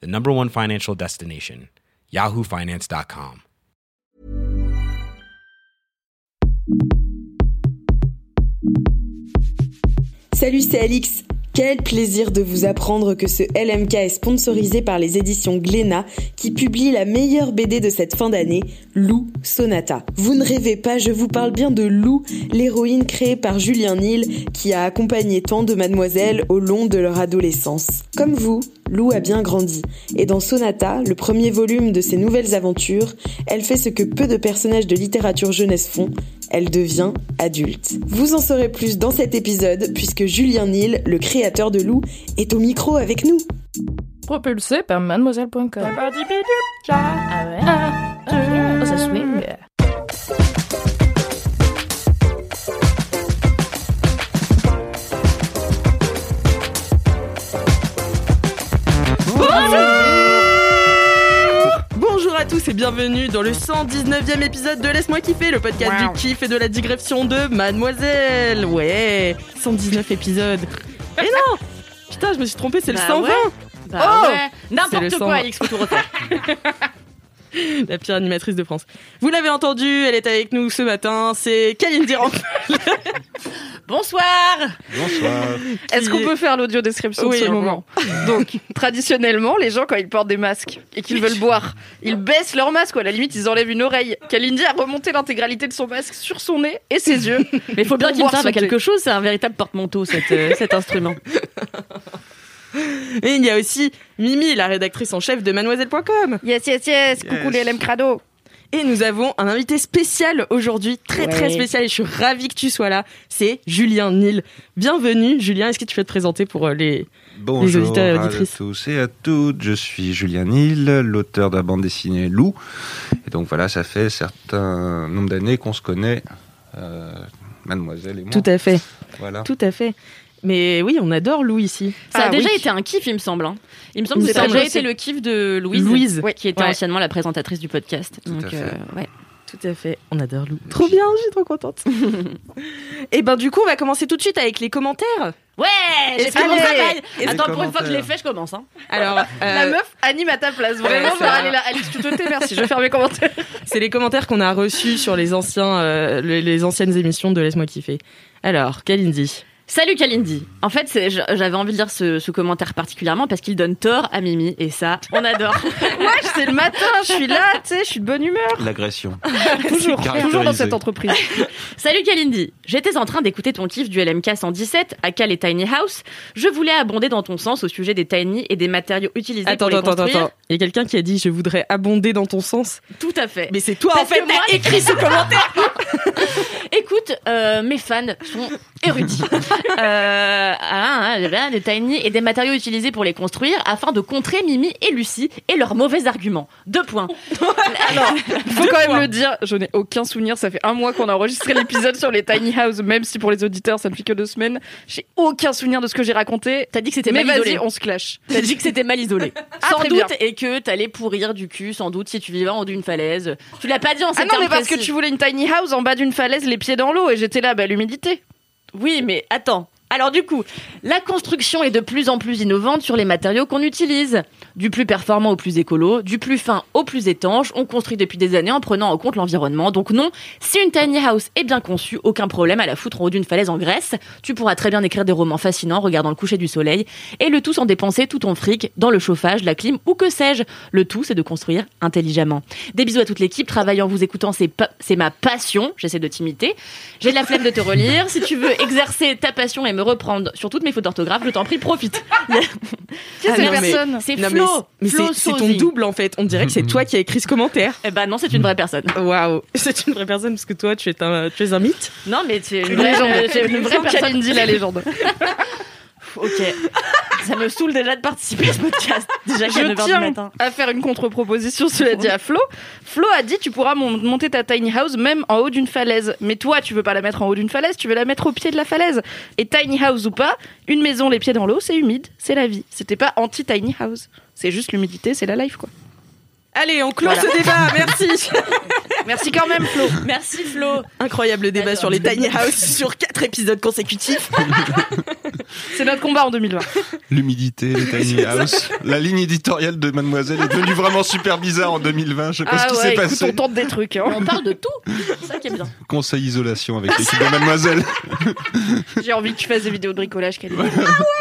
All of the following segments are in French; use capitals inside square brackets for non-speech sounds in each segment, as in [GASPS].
the number one financial destination, yahoofinance.com. Salut, c'est Alix. Quel plaisir de vous apprendre que ce LMK est sponsorisé par les éditions Glénat qui publient la meilleure BD de cette fin d'année, Lou Sonata. Vous ne rêvez pas, je vous parle bien de Lou, l'héroïne créée par Julien Nil qui a accompagné tant de mademoiselles au long de leur adolescence. Comme vous, Lou a bien grandi. Et dans Sonata, le premier volume de ses nouvelles aventures, elle fait ce que peu de personnages de littérature jeunesse font, elle devient adulte. Vous en saurez plus dans cet épisode puisque Julien Nil, le créateur de Lou, est au micro avec nous. Propulsé par mademoiselle.com. Ah ouais? Oh, ça swing. Bonjour à tous et bienvenue dans le 119e épisode de Laisse-moi kiffer, le podcast Wow. du kiff et de la digression de Mademoiselle. Ouais, 119 épisodes. Et non Putain, je me suis trompée, c'est le Bah 120 ouais. Bah Oh ouais. C'est le N'importe 120. quoi, Alix, faut tout refaire. [LAUGHS] [LAUGHS] La pire animatrice de France. Vous l'avez entendu, elle est avec nous ce matin, c'est Kalindi Rampal. [LAUGHS] Bonsoir Bonsoir. Est-ce qu'on peut faire l'audio description Oui, de ce moment? Donc, traditionnellement, les gens, quand ils portent des masques et qu'ils veulent boire, ils baissent leur masque ou à la limite, ils enlèvent une oreille. Kalindi a remonté l'intégralité de son masque sur son nez et ses yeux. [LAUGHS] Mais il faut bien qu'il serve à quelque chose, c'est un véritable porte-manteau, cet, euh, cet instrument. Et il y a aussi Mimi, la rédactrice en chef de mademoiselle.com. Yes, yes, yes, coucou les LM Crado. Et nous avons un invité spécial aujourd'hui, très très spécial, et je suis ravie que tu sois là. C'est Julien Nil. Bienvenue, Julien. Est-ce que tu peux te présenter pour euh, les. Bonjour auditeurs et à auditrices. tous et à toutes. Je suis Julien Nil, l'auteur de la bande dessinée Lou. Et donc voilà, ça fait certain nombre d'années qu'on se connaît, euh, mademoiselle et moi. Tout à fait, Voilà. tout à fait. Mais oui, on adore Lou ici. Ça a Ah déjà oui. été un kiff, il me semble. hein. Il me semble que ça a déjà été le kiff de Louise, Louise. qui était Ouais. anciennement la présentatrice du podcast. Tout à Donc, fait. euh, ouais. Tout à fait, on adore Lou. Trop bien, je suis trop contente. [LAUGHS] et ben du coup, on va commencer tout de suite avec les commentaires. Ouais, j'ai fait que- mon travail. Les Attends, pour une fois que je l'ai fait, je commence. Hein. Alors, La euh, meuf anime à ta place. Vraiment, Ouais, est là. Alix, tu te tais, merci. Je vais faire mes commentaires. [LAUGHS] c'est les commentaires qu'on a reçus sur les anciens, euh, les, les anciennes émissions de Laisse-moi kiffer. Alors, Kalindi. Salut Kalindi. En fait, j'avais envie de lire ce, ce commentaire particulièrement parce qu'il donne tort à Mimi et ça, on adore. [LAUGHS] Ouais, c'est le matin, je suis là, tu sais, je suis de bonne humeur. L'agression. [LAUGHS] Toujours, toujours dans cette entreprise. [LAUGHS] Salut Kalindi. J'étais en train d'écouter ton kiff du LMK 117 à Cal et Tiny House. Je voulais abonder dans ton sens au sujet des tiny et des matériaux utilisés Attends, pour les attends, attends, construire. attends. Il y a quelqu'un qui a dit je voudrais abonder dans ton sens. Tout à fait. Mais c'est toi Parce en fait, t'as écrit ce commentaire. Écoute, euh, mes fans sont érudits. [LAUGHS] euh, ah, ah, des tiny et des matériaux utilisés pour les construire afin de contrer Mimi et Lucie et leurs mauvais arguments. Deux points. Alors, [LAUGHS] il faut quand même le dire, je n'ai aucun souvenir. Ça fait un mois qu'on a enregistré [LAUGHS] l'épisode sur les tiny house, même si pour les auditeurs ça ne fait que deux semaines. J'ai aucun souvenir de ce que j'ai raconté. T'as dit que c'était mal isolé. on se clash. T'as dit que c'était mal isolé. Ah, sans doute, bien. et que t'allais pourrir du cul, sans doute, si tu vivais en haut d'une falaise. Tu l'as pas dit en ces Ah non, mais parce que tu voulais une tiny house en bas d'une falaise, les pieds dans l'eau, et j'étais là, bah l'humidité. Oui, mais attends. Alors du coup, la construction est de plus en plus innovante sur les matériaux qu'on utilise. Du plus performant au plus écolo, du plus fin au plus étanche, on construit depuis des années en prenant en compte l'environnement. Donc non, si une tiny house est bien conçue, aucun problème à la foutre en haut d'une falaise en Grèce. Tu pourras très bien écrire des romans fascinants regardant le coucher du soleil et le tout sans dépenser tout ton fric dans le chauffage, la clim ou que sais-je. Le tout, c'est de construire intelligemment. Des bisous à toute l'équipe. Travailler en vous écoutant, c'est pa- c'est ma passion. J'essaie de t'imiter. J'ai de la flemme de te relire. Si tu veux exercer ta passion et me reprendre sur toutes mes fautes d'orthographe, je t'en prie, profite. Qui Ah personne? C'est Non, Flo. C'est- mais Flo c'est ton double en fait. On dirait que c'est toi qui as écrit ce commentaire. Eh ben non, c'est une vraie personne. Waouh, [LAUGHS] c'est une vraie personne parce que toi tu es un, tu es un mythe. Non, mais tu es une légende. tu es une vraie personne. Kalindi, la légende. [LAUGHS] ok. Ça me saoule déjà de participer à ce podcast. Déjà Je 9h du tiens matin. à faire une contre-proposition, cela dit à Flo. Flo a dit tu pourras mon- monter ta tiny house même en haut d'une falaise. Mais toi, tu veux pas la mettre en haut d'une falaise, tu veux la mettre au pied de la falaise. Et tiny house ou pas, une maison les pieds dans l'eau, c'est humide, c'est la vie. C'était pas anti-tiny house. C'est juste l'humidité, c'est la life quoi. Allez, on clôt Voilà. ce débat. Merci. [LAUGHS] Merci quand même Flo. Merci Flo. Incroyable débat sur les tiny house sur quatre épisodes consécutifs. [LAUGHS] C'est notre combat en 2020. L'humidité, les tiny house. La ligne éditoriale de Mademoiselle est devenue vraiment super bizarre en 2020. Je sais pas ce Ah qui ouais, s'est passé. on tente des trucs. hein. On parle de tout. C'est ça qui est bien. Conseil isolation avec l'équipe de [LAUGHS] Mademoiselle. J'ai envie que tu fasses des vidéos de bricolage, Kelly.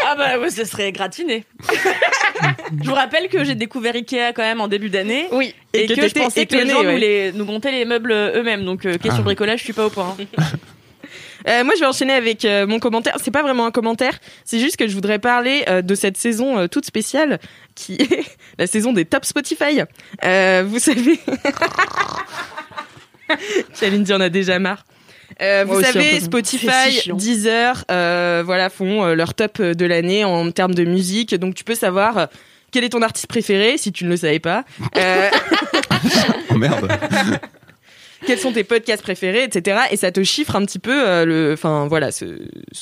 Ah bah ouais, ce serait gratiné. [LAUGHS] je vous rappelle que j'ai découvert Ikea quand même en début d'année. Oui. Et, Et que que, je pensais que les gens ouais. nous, les, nous montaient les meubles eux-mêmes. Donc, euh, question Ah. bricolage, je suis pas au point. hein. [LAUGHS] Euh, moi, je vais enchaîner avec euh, mon commentaire. C'est pas vraiment un commentaire, c'est juste que je voudrais parler euh, de cette saison euh, toute spéciale qui [LAUGHS] est la saison des top Spotify. Euh, vous savez, [LAUGHS] Kalindi en a déjà marre. Euh, Moi vous aussi, un savez, peu. C'est Spotify, chiant. Deezer, euh, voilà, font euh, leur top de l'année en termes de musique. Donc, tu peux savoir euh, quel est ton artiste préféré si tu ne le savais pas. Euh, Oh merde. Quels sont tes podcasts préférés, etc. Et ça te chiffre un petit peu euh, le, enfin voilà, ce,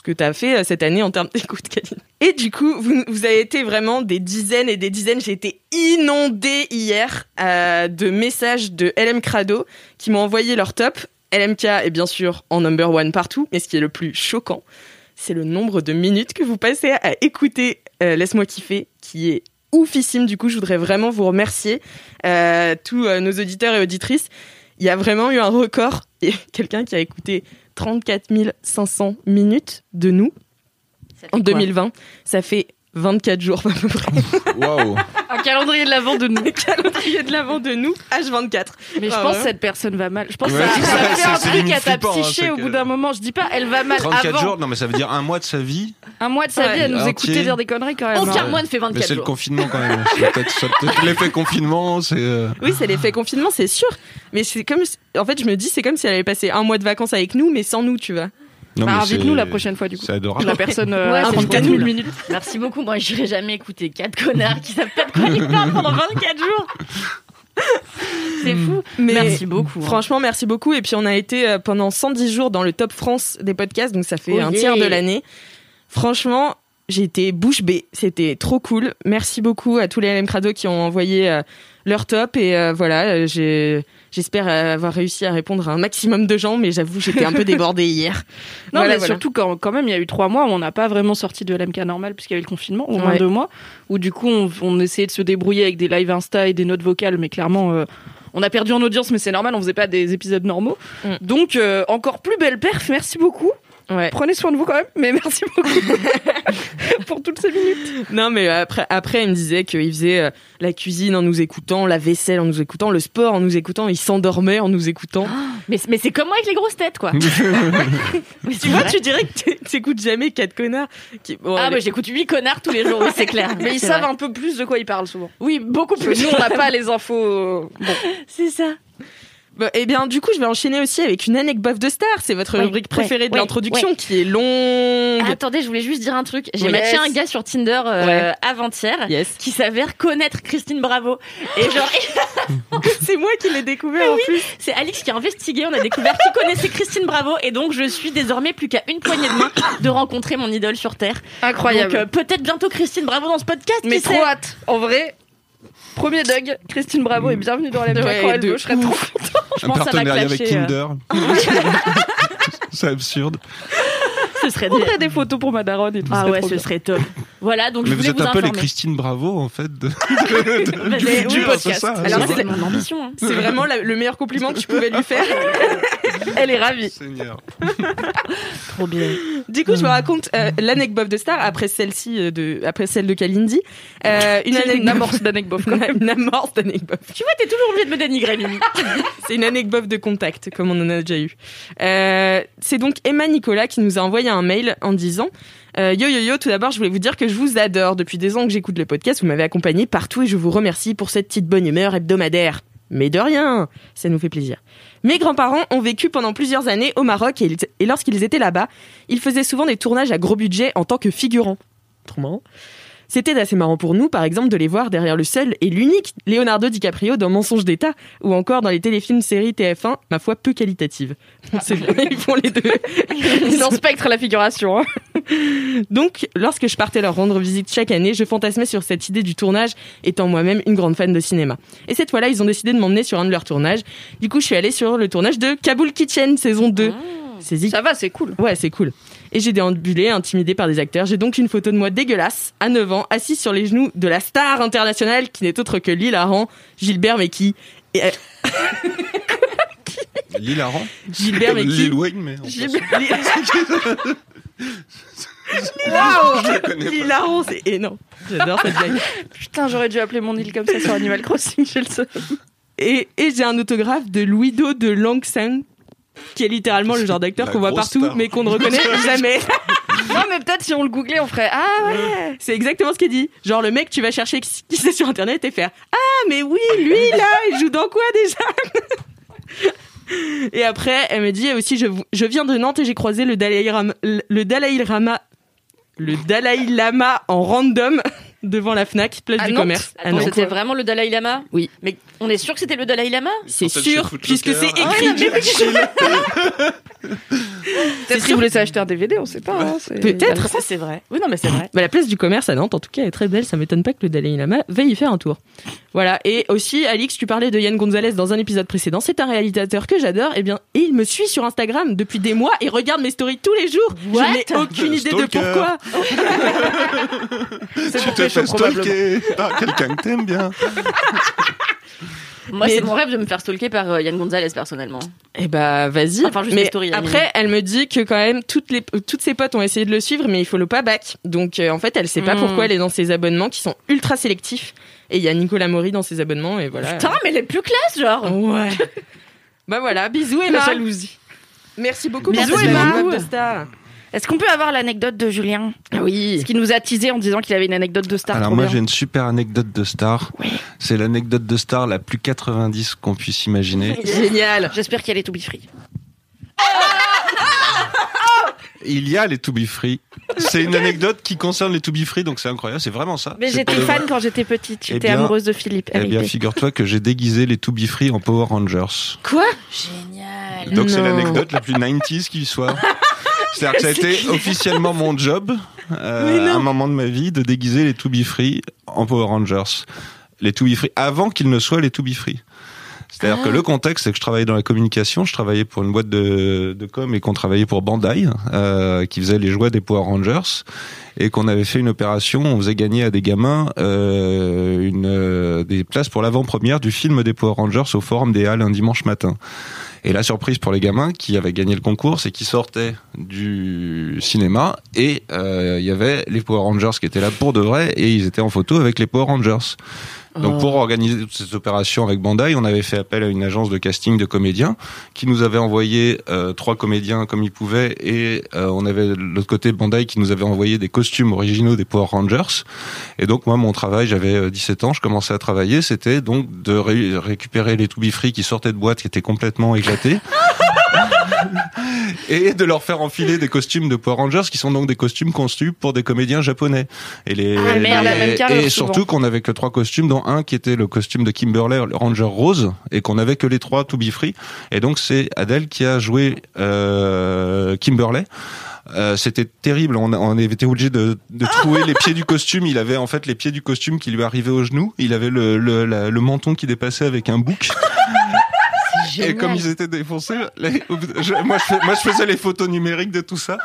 que tu as fait euh, cette année en termes [LAUGHS] d'écoute, Kaline. Et du coup, vous, avez été vraiment des dizaines et des dizaines. J'ai été inondée hier euh, de messages de LM Crado qui m'ont envoyé leur top. LMK est bien sûr en number one partout, mais ce qui est le plus choquant, c'est le nombre de minutes que vous passez à écouter Laisse-moi kiffer, qui est oufissime. Du coup, je voudrais vraiment vous remercier, tous nos auditeurs et auditrices. Il y a vraiment eu un record et [LAUGHS] quelqu'un qui a écouté 34 500 minutes de nous en 2020. Ça fait 24 jours [LAUGHS] à peu près. Waouh. Un calendrier de l'avant de nous. Le calendrier de l'avant de nous, H24. Mais je Ah pense ouais. que cette personne va mal. Je pense Ouais, que ça, c'est ça ça, fait c'est- un truc à ta hein, psyché au bout d'un moment. Je dis pas, elle va mal 34 avant. jours, non mais ça veut dire un mois de sa vie. Un mois de sa Ouais. vie à nous Entier. écouter dire des conneries quand même. Aucun hein. mois ne fait Mais 24 c'est le jours. confinement quand même. C'est peut-être l'effet confinement, c'est. euh, Oui, c'est l'effet confinement, c'est sûr. Mais c'est comme, en fait, je me dis, c'est comme si elle avait passé un mois de vacances avec nous, mais sans nous, tu vois. Non, Bah, invite-nous la prochaine fois du coup. C'est adorable. La personne euh, Ouais, à c'est 34 cool. 000 minutes. Merci beaucoup. Moi, j'irai jamais écouter quatre connards qui savent pas de quoi ils parlent pendant 24 jours. C'est fou. Mais Merci beaucoup. hein. Franchement, merci beaucoup. Et puis, on a été euh, pendant 110 jours dans le top France des podcasts, donc ça fait Oh un yeah. tiers de l'année. Franchement, j'ai été bouche bée. C'était trop cool. Merci beaucoup à tous les LM Crado qui ont envoyé euh, leur top. Et euh, voilà, euh, j'espère avoir réussi à répondre à un maximum de gens, mais j'avoue, j'étais un peu débordée hier. [LAUGHS] Non, Voilà, mais voilà. surtout quand, quand même, il y a eu trois mois où on n'a pas vraiment sorti de l'MK normal puisqu'il y avait le confinement, au moins Ouais. deux mois, où du coup on, on essayait de se débrouiller avec des lives Insta et des notes vocales, mais clairement euh, on a perdu en audience, mais c'est normal, on faisait pas des épisodes normaux. Mm. Donc encore plus belle perf, merci beaucoup. Ouais. Prenez soin de vous quand même, mais [LAUGHS] merci beaucoup pour toutes ces minutes. Non, mais après, après, il me disait qu'il faisait euh, la cuisine en nous écoutant, la vaisselle en nous écoutant, le sport en nous écoutant, il s'endormait en nous écoutant. [GASPS] Mais, mais c'est comme moi avec les grosses têtes, quoi. [LAUGHS] Mais tu vois, tu dirais que t'é- t'écoutes jamais quatre connards. Qui... bon, Ah, mais j'écoute 8 connards tous les jours, oui, c'est clair. [LAUGHS] Mais ils savent vrai. un peu plus de quoi ils parlent souvent. Oui, beaucoup plus. nous, on n'a pas les infos. euh, Bon, C'est ça. Bon, eh bien, du coup, je vais enchaîner aussi avec une anecdote de star. C'est votre Ouais, rubrique préférée ouais, de ouais, l'introduction qui est longue. Attendez, je voulais juste dire un truc. J'ai Oui. matché Yes. un gars sur Tinder euh, avant-hier Yes. qui s'avère connaître Christine Bravo. Et genre, [LAUGHS] [LAUGHS] C'est moi qui l'ai découvert en plus. c'est Alix qui a investigué. On a découvert qui connaissait Christine Bravo. Et donc, je suis désormais plus qu'à une poignée de main de rencontrer mon idole sur Terre. incroyable. Donc, euh, peut-être bientôt Christine Bravo dans ce podcast. mais trop hâte. En vrai, premier Doug, Christine Bravo et bienvenue dans la Ouais. Je serais trop Je Un pense que ça va partenariat avec clasher, euh. Tinder. [LAUGHS] c'est absurde. Ce serait On ferait des photos pour ma daronne et tout. Ah ouais, ce bien. serait top. Voilà, donc Mais je vous voulais êtes vous un peu les informer. Christine Bravo en fait de, [LAUGHS] de- de- Bah, du c'est- oui, ça. Alors, c'est c'est mon ambition. hein. C'est vraiment la- le meilleur compliment que tu pouvais lui faire. [LAUGHS] Elle est ravie. Seigneur. [LAUGHS] Trop bien. Du coup, je vous raconte euh, l'anecdote de star après celle-ci euh, de après celle de Kalindi. Euh, une Une anecdote amorce d'anecdote. une amorce d'anecdote. Tu vois, t'es toujours obligé de me dénigrer, Mimi. C'est une anecdote de contact, comme on en a déjà eu. Euh, c'est donc Emma Nicolas qui nous a envoyé un mail en disant euh, Yo yo yo, tout d'abord, je voulais vous dire que je vous adore. Depuis des ans que j'écoute le podcast, vous m'avez accompagné partout et je vous remercie pour cette petite bonne humeur hebdomadaire. Mais de rien, ça nous fait plaisir. Mes grands-parents ont vécu pendant plusieurs années au Maroc et, ils- et lorsqu'ils étaient là-bas, ils faisaient souvent des tournages à gros budget en tant que figurants. trop marrant. C'était assez marrant pour nous, par exemple, de les voir derrière le seul et l'unique Leonardo DiCaprio dans Mensonge d'État ou encore dans les téléfilms séries TF1, ma foi peu qualitatives. [LAUGHS] C'est vrai, ils font les deux. [LAUGHS] Ils ont spectre la figuration. hein. [LAUGHS] Donc, lorsque je partais leur rendre visite chaque année, je fantasmais sur cette idée du tournage, étant moi-même une grande fan de cinéma. Et cette fois-là, ils ont décidé de m'emmener sur un de leurs tournages. Du coup, je suis allée sur le tournage de Kabul Kitchen, saison 2. C'est zik- Ça va, c'est cool. Ouais, c'est cool. Et j'ai déambulé, intimidé par des acteurs. J'ai donc une photo de moi dégueulasse, à 9 ans, assise sur les genoux de la star internationale qui n'est autre que l'hilarant Gilbert Mekki. Et, euh, [LAUGHS] L'hilarant. Gilbert Mekki. Lil Wayne, mais. en Gilbert- Waouh [LAUGHS] [LAUGHS] Je la connais pas. L'hilarant, c'est énorme. J'adore cette blague. Putain, j'aurais dû appeler mon île comme ça sur Animal Crossing, j'ai le seum. Et, et j'ai un autographe de Louido de Langsan, qui est littéralement le genre d'acteur qu'on voit partout, star. mais qu'on ne reconnaît [LAUGHS] jamais. Non, mais peut-être si on le googlait, on ferait Ah ouais C'est exactement ce qu'il dit. Genre, le mec, tu vas chercher qui qui c'est sur internet et faire Ah, mais oui, lui, là, il joue dans quoi déjà? Et après, elle me dit aussi je, je viens de Nantes et j'ai croisé le Dalai Lama, le Dalai Lama, le Dalai Lama en random devant la Fnac, place À du Nantes commerce. à Attends, Nantes. c'était vraiment le Dalai Lama? Oui. Mais on est sûr que c'était le Dalai Lama? C'est sûr, puisque c'est Ah écrit. [LAUGHS] Peut-être qu'il voulait s'acheter un DVD, on sait pas. hein, c'est- Peut-être. Ça, c'est vrai. Oui, non, mais c'est vrai. Bah, la place du commerce à Nantes, en tout cas, est très belle. Ça m'étonne pas que le Dalai Lama veuille y faire un tour. Voilà. Et aussi, Alix, tu parlais de Yann Gonzalez dans un épisode précédent. C'est un réalisateur que j'adore. Et bien, et il me suit sur Instagram depuis des mois et regarde mes stories tous les jours. What Je n'ai aucune idée de pourquoi. C'est [LAUGHS] Tu te fais stalker par quelqu'un que t'aimes bien. Moi, Mais- c'est mon rêve de me faire stalker par euh, Yann Gonzalez, personnellement. Eh bah, vas-y. Enfin, juste mais après, elle me dit que quand même, toutes les, toutes ses potes ont essayé de le suivre, mais il follow pas back. Donc, euh, en fait, elle sait pas Hmm. pourquoi elle est dans ses abonnements qui sont ultra sélectifs. Et il y a Nicolas Maury dans ses abonnements, et voilà. Putain, mais elle est plus classe, genre. Ouais. [LAUGHS] bah voilà, bisous Emma. La jalousie. Merci beaucoup Bisous, cette Emma. Est-ce qu'on peut avoir l'anecdote de Julien Oui. Ce qui nous a teasé en disant qu'il avait une anecdote de star. Alors moi j'ai une super anecdote de star. C'est l'anecdote de star la plus 90 qu'on puisse imaginer. [LAUGHS] Génial. J'espère qu'elle est to be free. [LAUGHS] Il y a les To Be Free. C'est une anecdote qui concerne les To Be Free, donc c'est incroyable, c'est vraiment ça. Mais C'est j'étais fan vrai. quand j'étais petite. Eh J'étais amoureuse de Philippe. Eh bien, figure-toi que j'ai déguisé les To Be Free en Power Rangers. Quoi? Génial. Donc c'est l'anecdote la plus 90s qui soit. [LAUGHS] C'est-à-dire que ça a été officiellement mon job, euh, à un moment de ma vie, de déguiser les To Be Free en Power Rangers. Les To Be Free, avant qu'ils ne soient les To Be Free. C'est-à-dire que le contexte, c'est que je travaillais dans la communication, je travaillais pour une boîte de, de com et qu'on travaillait pour Bandai, euh, qui faisait les jouets des Power Rangers, et qu'on avait fait une opération, on faisait gagner à des gamins euh, une, euh, des places pour l'avant-première du film des Power Rangers au Forum des Halles un dimanche matin. Et la surprise pour les gamins qui avaient gagné le concours, c'est qu'ils sortaient du cinéma et euh, il y avait les Power Rangers qui étaient là pour de vrai et ils étaient en photo avec les Power Rangers. Donc pour organiser toute cette opération avec Bandai, on avait fait appel à une agence de casting de comédiens qui nous avait envoyé euh, trois comédiens comme ils pouvaient et euh, on avait de l'autre côté Bandai qui nous avait envoyé des costumes originaux des Power Rangers. Et donc moi mon travail, j'avais euh, 17 ans, je commençais à travailler, c'était donc de ré- récupérer les To Be Free qui sortaient de boîte qui étaient complètement éclatés. [LAUGHS] [LAUGHS] et de leur faire enfiler des costumes de Power Rangers qui sont donc des costumes conçus pour des comédiens japonais. Et les, Ah, merde, même et surtout qu'on avait que trois costumes, dont un qui était le costume de Kimberley, le Ranger Rose, et qu'on avait que les trois to be free. Et donc c'est Adèle qui a joué euh, Kimberley. Euh, c'était terrible. On, on été obligé de, de trouer les pieds du costume. Il avait en fait les pieds du costume qui lui arrivaient aux genoux. Il avait le, le, la- le menton qui dépassait avec un bouc. Et comme ils étaient défoncés, les- je- moi, je fais- moi je faisais les photos numériques de tout ça.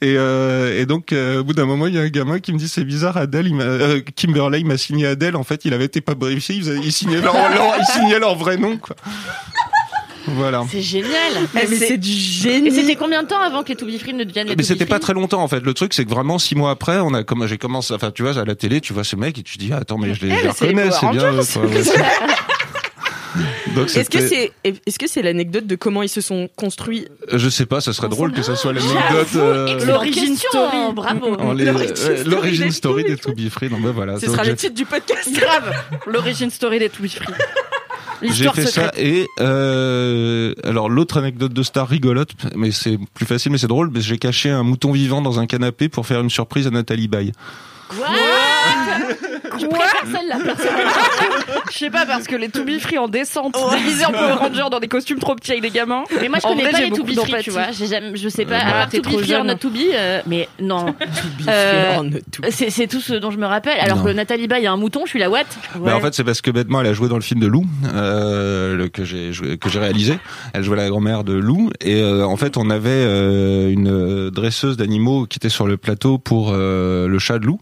Et, euh, et donc euh, au bout d'un moment, il y a un gamin qui me dit c'est bizarre, Adèle, il m'a, euh, Kimberley, il m'a signé Adèle. En fait, il avait été pas briefé, il, il signait leur, leur- il signait leur vrai nom. Quoi. Voilà. C'est génial. Mais, c'est- c'est du génie. Et c'était combien de temps avant que les To Be Free ne deviennent les Mais c'était pas très longtemps en fait. Le truc c'est que vraiment six mois après, on a comme j'ai commencé, enfin tu vois à la télé, tu vois ce mec et tu te dis ah, attends mais je les, je les reconnais, c'est bien. [LAUGHS] eux, quoi. Ouais. Donc [LAUGHS] Est-ce que c'est est-ce que c'est l'anecdote de comment ils se sont construits je sais pas, ça serait drôle que ça soit l'anecdote. euh, L'origine question, story. Bravo. L'origine des story des To Be Free. Non, ben voilà. Ce sera le titre du podcast. Grave. L'origine story des To Be Free. J'ai L'histoire fait secrète. ça et euh, alors l'autre anecdote de star rigolote, mais c'est plus facile mais c'est drôle. mais J'ai caché un mouton vivant dans un canapé pour faire une surprise à Nathalie Baye. [LAUGHS] Je préfère celle-là, personnellement. Je sais pas, parce que les To Be Free en descente, déguisés en Power Rangers dans des costumes trop petits avec des gamins. Mais moi, je En connais vrai, pas j'ai les beaucoup Be Free, d'empathie. tu vois. J'ai jamais, je sais pas, Ouais, à bah, part t'es trop Free or jeune. Not To Be, euh, mais non. [LAUGHS] Euh, C'est c'est tout ce dont je me rappelle. Alors Non. que Nathalie Baye a un mouton, je suis la what Bah, en fait, c'est parce que bêtement, elle a joué dans le film de Lou, euh, le- que j'ai joué- que j'ai réalisé. Elle jouait la grand-mère de Lou, et euh, en fait, on avait euh, une euh, dresseuse d'animaux qui était sur le plateau pour euh, le chat de Lou.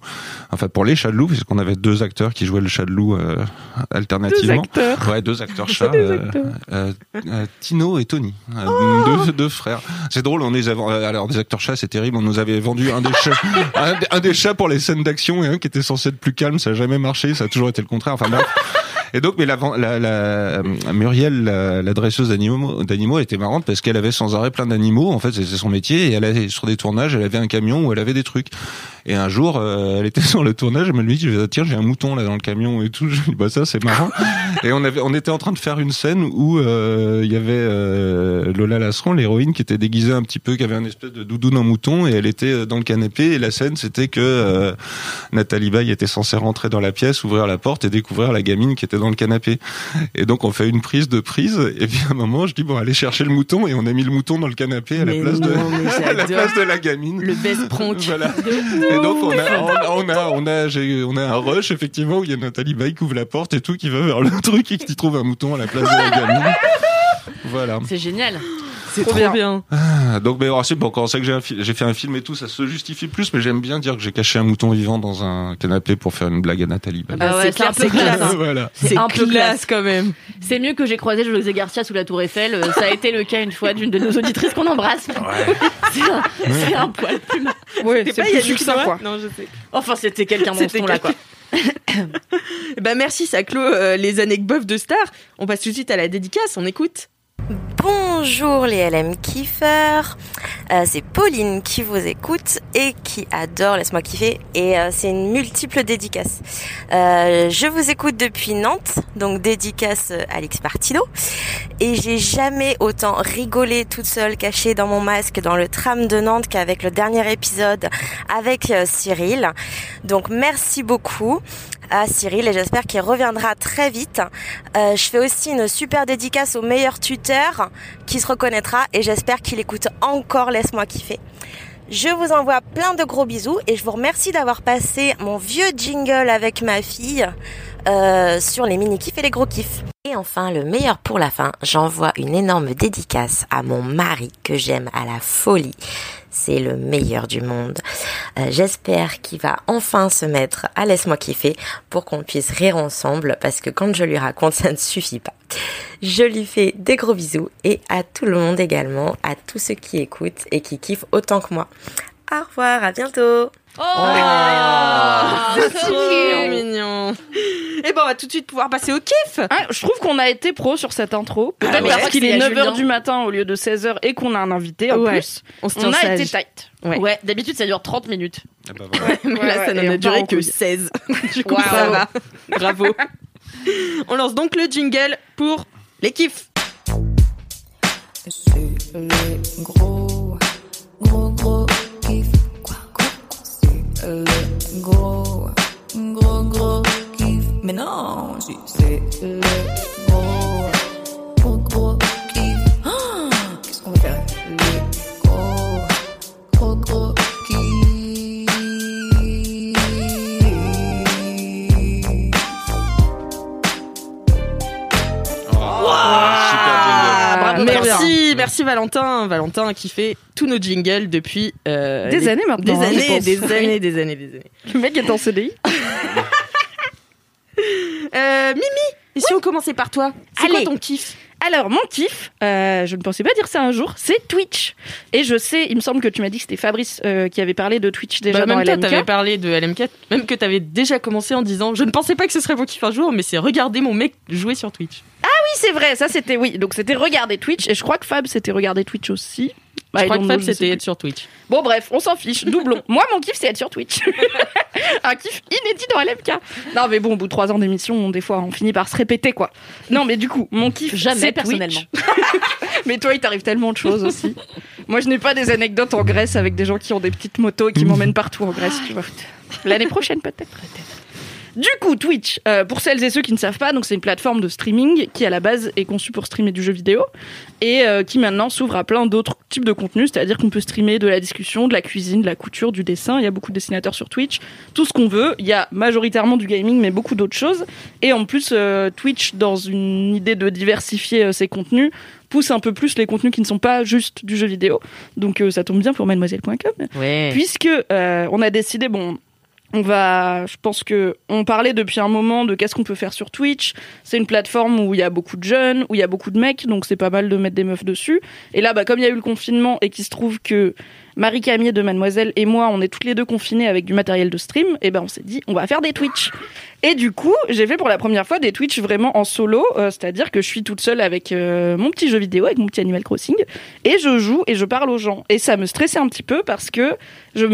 Enfin, pour les chats de Lou, puisqu'on avait deux acteurs qui jouaient le chat de Loup euh, Deux alternativement. acteurs. Ouais, deux acteurs [LAUGHS] chats, euh, acteurs. euh, euh, Tino et Tony, Euh, deux, deux frères. C'est drôle, on les avait, alors des acteurs chats, c'est terrible. On nous avait vendu un des chats, [LAUGHS] un, des- un des chats pour les scènes d'action et un qui était censé être plus calme. Ça a jamais marché, ça a toujours été le contraire. Enfin bref. Et donc, mais la, la, la Muriel, la, la dresseuse d'animaux, d'animaux, était marrante parce qu'elle avait sans arrêt plein d'animaux. En fait, c'était son métier. Et elle avait sur des tournages, elle avait un camion où elle avait des trucs. Et un jour, euh, elle était [LAUGHS] sur le tournage, elle me dit, tiens, j'ai un mouton là dans le camion et tout. [LAUGHS] Je lui dis, bah ça, c'est marrant. [LAUGHS] et on avait, on était en train de faire une scène où euh, il y avait euh, Lola Lasseron, l'héroïne, qui était déguisée un petit peu, qui avait un espèce de doudoune en mouton, et elle était euh, dans le canapé. Et la scène, c'était que euh, Nathalie Baye était censée rentrer dans la pièce, ouvrir la porte et découvrir la gamine qui était dans le canapé. Et donc, on fait une prise de prise. Et puis à un moment, je dis bon, allez chercher le mouton, et on a mis le mouton dans le canapé à la place de, non, à la place de la gamine. Le best prank. Voilà. Et donc on a, on a, on a, on a, j'ai- on a un rush effectivement où il y a Nathalie Baye qui ouvre la porte et tout, qui va vers le [LAUGHS] truc et qui trouve un mouton à la place de la gamine. Voilà. C'est génial. C'est Trop bien. bien. Ah, Donc, mais bon, quand on sait que j'ai fait un film et tout, ça se justifie plus, mais j'aime bien dire que j'ai caché un mouton vivant dans un canapé pour faire une blague à Nathalie. Ah Bah, ouais, c'est un peu classe. classe. voilà. C'est C'est un peu classe quand même. C'est mieux que j'ai croisé José Garcia sous la Tour Eiffel. euh, Ça a été le cas une fois d'une de nos auditrices qu'on embrasse. [LAUGHS] C'est un, un poil plus. Ouais, C'est plus succinct, quoi. Non, je sais. Enfin, c'était quelqu'un C'était ton-là, quoi. Bah [LAUGHS] merci, ça clôt euh, les anecdotes de Star. On passe tout de suite à la dédicace, on écoute. Bonjour les LM kiffeurs, Euh, c'est Pauline qui vous écoute et qui adore Laisse-moi kiffer et euh, c'est une multiple dédicace. Euh, je vous écoute depuis Nantes, donc dédicace euh, Alex Partido et j'ai jamais autant rigolé toute seule cachée dans mon masque dans le tram de Nantes qu'avec le dernier épisode avec euh, Cyril. Donc merci beaucoup à Cyril et j'espère qu'il reviendra très vite. Euh, je fais aussi une super dédicace au meilleur tuteur qui se reconnaîtra et j'espère qu'il écoute encore Laisse-moi kiffer. Je vous envoie plein de gros bisous et je vous remercie d'avoir passé mon vieux jingle avec ma fille euh, sur les mini-kifs et les gros kiffs. Et enfin, le meilleur pour la fin, j'envoie une énorme dédicace à mon mari que j'aime à la folie. C'est le meilleur du monde. Euh, J'espère qu'il va enfin se mettre à laisse-moi kiffer pour qu'on puisse rire ensemble parce que quand je lui raconte, [LAUGHS] ça ne suffit pas. Je lui fais des gros bisous et à tout le monde également, à tous ceux qui écoutent et qui kiffent autant que moi. Au revoir, à bientôt. Oh, c'est c'est trop mignon. Et ben on va tout de suite pouvoir passer au kiff. Ah, je trouve qu'on a été pro sur cette intro. Peut-être Ah ouais. parce qu'il est à 9h Julien. du matin au lieu de 16h et qu'on a un invité en Ouais. plus. On se On a sage. été tight. Ouais. Ouais, d'habitude, ça dure 30 minutes. Ah bah voilà. Mais Ouais, là, ça n'en a duré que couille. 16. [LAUGHS] Du coup, Waouh. ça va. [LAUGHS] Bravo. On lance donc le jingle pour les kiffs. C'est le gros, gros, gros le gros, gros, gros kiff. Mais non, c'est le merci, Valentin. Valentin qui fait tous nos jingles depuis euh, Des les- années maintenant. Des hein, années, des années, des années, des années. Le mec est en CDI. [LAUGHS] Euh, Mimi, et si on commençait par toi C'est quoi ton kiff? Alors, mon kiff, euh, je ne pensais pas dire ça un jour, c'est Twitch. Et je sais, il me semble que tu m'as dit que c'était Fabrice euh, qui avait parlé de Twitch déjà Bah, dans même LMK. t'avais parlé de LMK, même que t'avais déjà commencé en disant Je ne pensais pas que ce serait mon kiff un jour, mais c'est regarder mon mec jouer sur Twitch. Oui, c'est vrai, ça c'était oui. Donc c'était regarder Twitch et je crois que Fab c'était regarder Twitch aussi. Bah, je crois et que Fab, c'était être sur Twitch. Bon bref, on s'en fiche, doublon. [LAUGHS] Moi mon kiff c'est être sur Twitch. [LAUGHS] un kiff inédit dans LMK. Non mais bon, au bout de trois ans d'émission, des fois on finit par se répéter quoi. Non mais du coup, mon kiff Jamais, personnellement. [LAUGHS] Mais toi il t'arrive tellement de choses aussi. Moi, je n'ai pas des anecdotes en Grèce avec des gens qui ont des petites motos et qui m'emmènent partout en Grèce, tu vois. L'année prochaine, peut-être. Du coup, Twitch, euh, pour celles et ceux qui ne savent pas, donc c'est une plateforme de streaming qui à la base est conçue pour streamer du jeu vidéo et euh, qui maintenant s'ouvre à plein d'autres types de contenus, c'est-à-dire qu'on peut streamer de la discussion, de la cuisine, de la couture, du dessin. Il y a beaucoup de dessinateurs sur Twitch, tout ce qu'on veut. Il y a majoritairement du gaming, mais beaucoup d'autres choses. Et en plus, euh, Twitch, dans une idée de diversifier ses contenus, pousse un peu plus les contenus qui ne sont pas juste du jeu vidéo. Donc ça tombe bien pour mademoiselle.com Ouais. puisque on a décidé bon on va je pense que on parlait depuis un moment de qu'est-ce qu'on peut faire sur Twitch. C'est une plateforme où il y a beaucoup de jeunes où il y a beaucoup de mecs donc c'est pas mal de mettre des meufs dessus. Et là bah comme il y a eu le confinement et qu'il se trouve que Marie Camille de Mademoiselle et moi on est toutes les deux confinés avec du matériel de stream et ben on s'est dit on va faire des Twitch. Et du coup j'ai fait pour la première fois des Twitch vraiment en solo euh, c'est-à-dire que je suis toute seule avec euh, mon petit jeu vidéo avec mon petit Animal Crossing et je joue et je parle aux gens. Et ça me stressait un petit peu parce que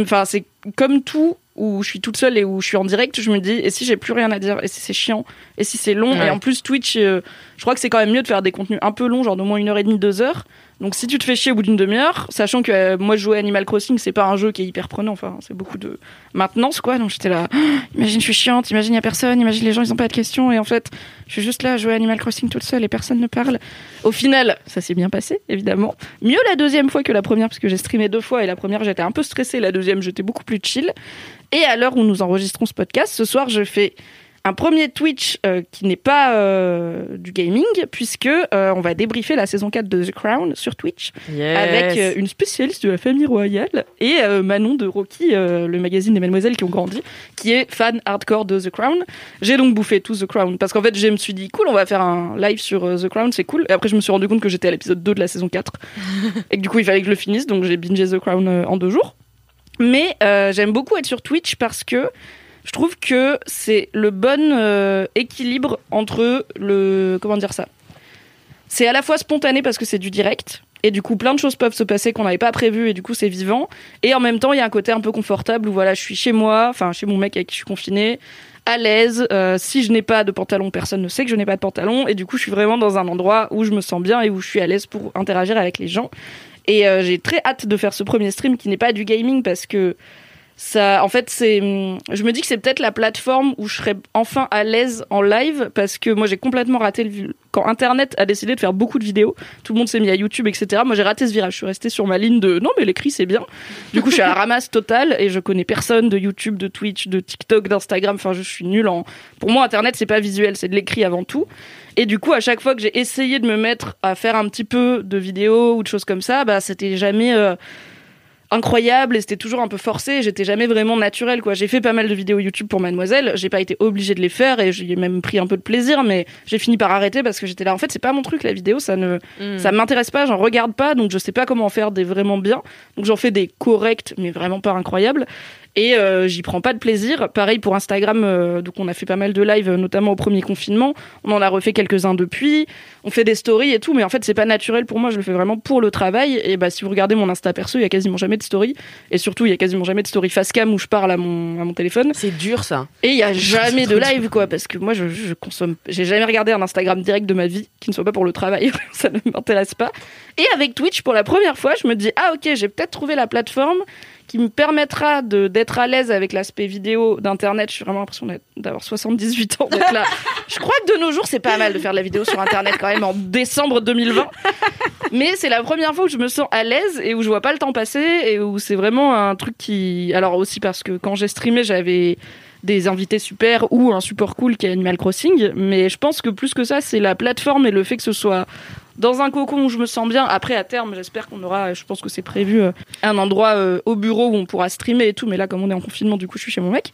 enfin c'est comme tout où je suis toute seule et où je suis en direct, je me dis et si j'ai plus rien à dire et si c'est chiant et si c'est long Ouais. et en plus Twitch euh, je crois que c'est quand même mieux de faire des contenus un peu longs genre d'au moins une heure et demie deux heures donc si tu te fais chier au bout d'une demi-heure sachant que euh, moi jouer Animal Crossing c'est pas un jeu qui est hyper prenant. C'est beaucoup de maintenance quoi. Donc j'étais là [GASPS] imagine je suis chiante. Imagine y a personne. Imagine les gens ils ont pas de questions. Et en fait je suis juste là à jouer Animal Crossing toute seule et personne ne parle. Au final ça s'est bien passé évidemment. Mieux la deuxième fois que la première parce que j'ai streamé deux fois et la première j'étais un peu stressée. La deuxième j'étais beaucoup plus chill. Et à l'heure où nous enregistrons ce podcast, ce soir, je fais un premier Twitch euh, qui n'est pas euh, du gaming, puisque euh, on va débriefer la saison 4 de The Crown sur Twitch avec une spécialiste de la famille royale et Manon de Rocky, le magazine des Mademoiselles qui ont grandi, qui est fan hardcore de The Crown. J'ai donc bouffé tout The Crown parce qu'en fait, je me suis dit, cool, on va faire un live sur The Crown, c'est cool. Et après, je me suis rendu compte que j'étais à l'épisode 2 de la saison 4 [LAUGHS] et que du coup, il fallait que je le finisse, donc j'ai bingé The Crown en deux jours. Mais euh, j'aime beaucoup être sur Twitch parce que je trouve que c'est le bon euh, équilibre entre le comment dire ça? C'est à la fois spontané parce que c'est du direct et du coup plein de choses peuvent se passer qu'on n'avait pas prévues et du coup c'est vivant et en même temps il y a un côté un peu confortable où voilà je suis chez moi, enfin chez mon mec avec qui je suis confinée à l'aise. Euh, si je n'ai pas de pantalon, personne ne sait que je n'ai pas de pantalon. Et du coup, je suis vraiment dans un endroit où je me sens bien et où je suis à l'aise pour interagir avec les gens. Et euh, j'ai très hâte de faire ce premier stream qui n'est pas du gaming parce que ça, en fait, c'est, hum, je me dis que c'est peut-être la plateforme où je serais enfin à l'aise en live parce que moi j'ai complètement raté le, quand Internet a décidé de faire beaucoup de vidéos, tout le monde s'est mis à YouTube, etc. Moi j'ai raté ce virage, je suis restée sur ma ligne de non mais l'écrit c'est bien. Du coup je suis à la ramasse totale et je connais personne de YouTube, de Twitch, de TikTok, d'Instagram. Enfin je suis nulle en. Pour moi Internet c'est pas visuel, c'est de l'écrit avant tout. Et du coup, à chaque fois que j'ai essayé de me mettre à faire un petit peu de vidéos ou de choses comme ça, bah, c'était jamais euh, incroyable et c'était toujours un peu forcé. J'étais jamais vraiment naturelle, quoi. J'ai fait pas mal de vidéos YouTube pour Mademoiselle. J'ai pas été obligée de les faire et j'ai même pris un peu de plaisir, mais j'ai fini par arrêter parce que j'étais là. En fait, c'est pas mon truc, la vidéo. Ça ne, Mm. ça m'intéresse pas. J'en regarde pas, donc je sais pas comment en faire des vraiment bien. Donc j'en fais des corrects, mais vraiment pas incroyables. Et euh, j'y prends pas de plaisir. Pareil pour Instagram, euh, donc on a fait pas mal de lives, euh, notamment au premier confinement. On en a refait quelques-uns depuis. On fait des stories et tout, mais en fait c'est pas naturel pour moi. Je le fais vraiment pour le travail. Et bah si vous regardez mon Insta perso, il y a quasiment jamais de story. Et surtout, il y a quasiment jamais de story face cam où je parle à mon, à mon téléphone. C'est dur ça. Et il y a [LAUGHS] jamais de live, quoi, parce que moi, je, je consomme. J'ai jamais regardé un Instagram direct de ma vie qui ne soit pas pour le travail. [LAUGHS] ça ne m'intéresse pas. Et avec Twitch, pour la première fois, je me dis ah ok, j'ai peut-être trouvé la plateforme qui me permettra de d'être à l'aise avec l'aspect vidéo d'internet. Je suis vraiment l'impression d'avoir 78 ans. Là, [LAUGHS] je crois que de nos jours, c'est pas mal de faire de la vidéo sur internet quand même en décembre 2020. Mais c'est la première fois où je me sens à l'aise et où je vois pas le temps passer et où c'est vraiment un truc qui. Alors aussi parce que quand j'ai streamé, j'avais des invités super ou un support cool qui est Animal Crossing. Mais je pense que plus que ça, c'est la plateforme et le fait que ce soit dans un cocon où je me sens bien. Après, à terme, j'espère qu'on aura, je pense que c'est prévu, euh, un endroit euh, au bureau où on pourra streamer et tout. Mais là, comme on est en confinement, du coup, je suis chez mon mec.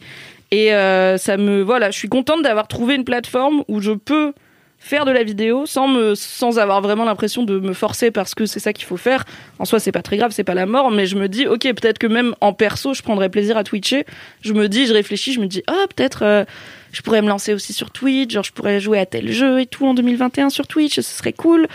Et euh, ça me, voilà, je suis contente d'avoir trouvé une plateforme où je peux faire de la vidéo sans me sans avoir vraiment l'impression de me forcer parce que c'est ça qu'il faut faire. En soi, c'est pas très grave, c'est pas la mort, mais je me dis OK, peut-être que même en perso, je prendrais plaisir à twitcher. Je me dis, je réfléchis, je me dis ah, peut-être euh, je pourrais me lancer aussi sur Twitch, genre je pourrais jouer à tel jeu et tout en 2021 sur Twitch, ce serait cool.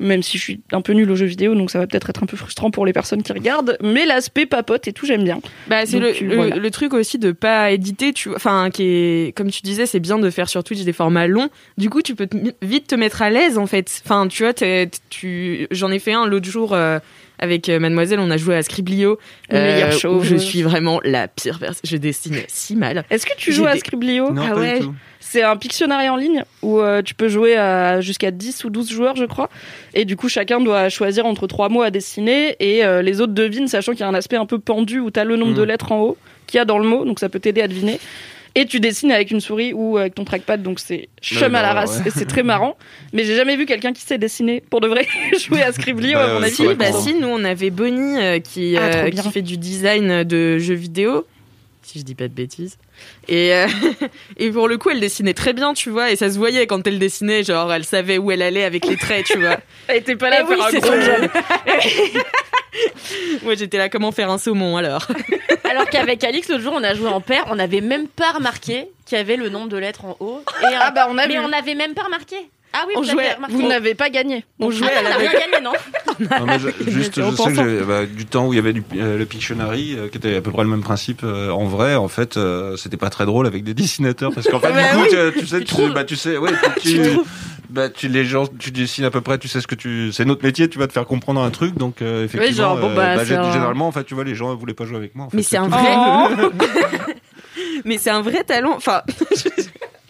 Même si je suis un peu nulle aux jeux vidéo, donc ça va peut-être être un peu frustrant pour les personnes qui regardent, mais l'aspect papote et tout, j'aime bien. Bah, c'est le, le, voilà. le truc aussi de pas éditer, tu enfin, qui est, comme tu disais, c'est bien de faire sur Twitch des formats longs. Du coup, tu peux te- vite te mettre à l'aise, en fait. Enfin, tu vois, tu, j'en ai fait un l'autre jour, euh, avec euh, Mademoiselle, on a joué à Scriblio, show. où je suis vraiment la pire personne. Je dessine si mal. Est-ce que tu joues à Scriblio Non, Ah pas ouais. du tout. C'est un Pictionary en ligne où euh, tu peux jouer à jusqu'à 10 ou 12 joueurs, je crois. Et du coup, chacun doit choisir entre trois mots à dessiner et euh, les autres devinent, sachant qu'il y a un aspect un peu pendu où tu as le nombre Mhm. de lettres en haut qu'il y a dans le mot, donc ça peut t'aider à deviner. Et tu dessines avec une souris ou avec ton trackpad, donc c'est chum à la bah, race ouais. et c'est très marrant. Mais j'ai jamais vu quelqu'un qui sait dessiner pour de vrai [LAUGHS] jouer à Scriblio, Bah, à mon ouais, avis. bah si, nous on avait Bonnie euh, qui, Ah, euh, bien. qui fait du design de jeux vidéo, si je dis pas de bêtises. Et, euh, [LAUGHS] et pour le coup, elle dessinait très bien, tu vois, et ça se voyait quand elle dessinait, genre elle savait où elle allait avec les traits, tu vois. [LAUGHS] Elle était pas là Eh faire oui, un c'est gros. [LAUGHS] Moi j'étais là, comment faire un saumon alors [LAUGHS] Alors qu'avec Alix, l'autre jour, on a joué en paire, on n'avait même pas remarqué qu'il y avait le nombre de lettres en haut. Et un- Ah bah on a mais vu. on n'avait même pas remarqué. Ah oui, On vous jouait-. Vous n'avez pas gagné. On Ah jouait non, on n'a rien gagné, non Non, mais je- [LAUGHS] juste, je sais que bah, du temps où il y avait du, euh, le Pictionary, euh, qui était à peu près le même principe. euh, en vrai, en fait, euh, c'était pas très drôle avec des dessinateurs, parce qu'en fait, [LAUGHS] Bah du coup, oui. tu, tu sais, Tu bah, tu sais, ouais, [LAUGHS] tu, tu, bah, tu, les gens, tu dessines à peu près, tu sais ce que tu, c'est notre métier, tu vas te faire comprendre un truc, donc euh, effectivement, genre, bon, bah, un- généralement, en fait, tu vois, les gens voulaient pas jouer avec moi. en fait, Mais c'est un vrai. Oh. mais c'est un vrai talent. Enfin,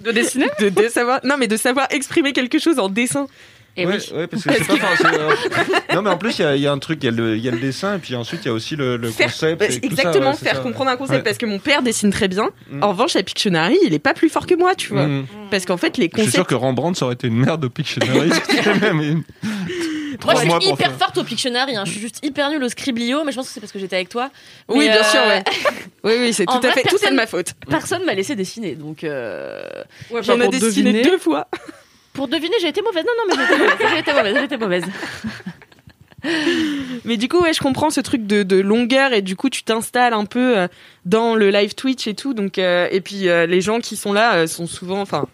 De dessiner de, de savoir. Non, mais de savoir exprimer quelque chose en dessin. Et ouais, oui. ouais, parce que c'est pas euh, Non, mais en plus, il y a, il y a un truc, il y, a le- il y a le dessin, et puis ensuite, il y a aussi le, le Faire- concept. bah, et tout ça, exactement, ouais, faire ça, comprendre un concept. Ouais. Parce que mon père dessine très bien. Mm. En revanche, à Pictionary, il est pas plus fort que moi, tu vois. Mm. Parce qu'en fait, les Je suis sûr concepts. que Rembrandt, ça aurait été une merde au Pictionary. [LAUGHS] Moi, je suis hyper faire. forte au Pictionary. hein. Je suis juste hyper nulle au Scriblio, mais je pense que c'est parce que j'étais avec toi. Oui, bien euh, sûr, ouais. [LAUGHS] Oui, oui, c'est tout à fait. Tout est de ma faute. Personne m'a laissé dessiner, donc euh, J'en ai dessiné deviner. deux fois. [LAUGHS] pour deviner, j'ai été mauvaise. Non, non, mais j'ai été mauvaise. J'ai été mauvaise. [LAUGHS] Mais du coup, ouais, je comprends ce truc de, de longueur et du coup, tu t'installes un peu euh, dans le live Twitch et tout. Donc, euh, et puis euh, les gens qui sont là euh, sont souvent, enfin,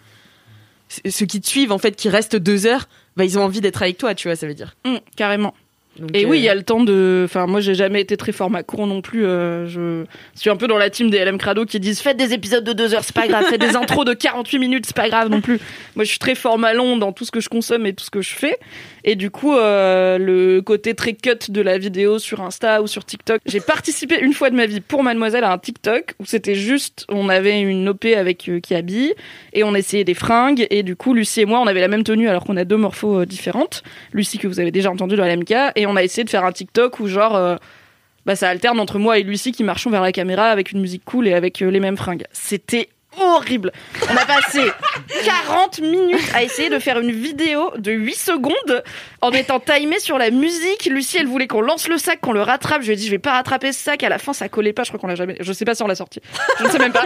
ceux qui te suivent en fait, qui restent deux heures, bah ils ont envie d'être avec toi, tu vois, ça veut dire. Hum, Carrément. Donc, Et euh, oui, il y a le temps de. Enfin, moi, j'ai jamais été très fort macron non plus. euh, je suis un peu dans la team des LM Crado qui disent faites des épisodes de deux heures, c'est pas grave. Faites des [LAUGHS] intros de 48 minutes, c'est pas grave non plus. Moi, je suis très format long dans tout ce que je consomme et tout ce que je fais. Et du coup, euh, le côté très cut de la vidéo sur Insta ou sur TikTok. J'ai participé une fois de ma vie pour Mademoiselle à un TikTok où c'était juste, on avait une OP avec euh, Kiabi et on essayait des fringues. Et du coup, Lucie et moi, on avait la même tenue alors qu'on a deux morphos euh, différentes. Lucie que vous avez déjà entendu dans la et on a essayé de faire un TikTok où genre euh, bah ça alterne entre moi et Lucie qui marchons vers la caméra avec une musique cool et avec euh, les mêmes fringues. C'était horrible. On a passé 40 minutes à essayer de faire une vidéo de 8 secondes en étant timé sur la musique. Lucie, elle voulait qu'on lance le sac, qu'on le rattrape. Je lui ai dit, je vais pas rattraper ce sac. À la fin, ça collait pas. Je crois qu'on l'a jamais. Je sais pas si on l'a sorti. Je ne sais même pas.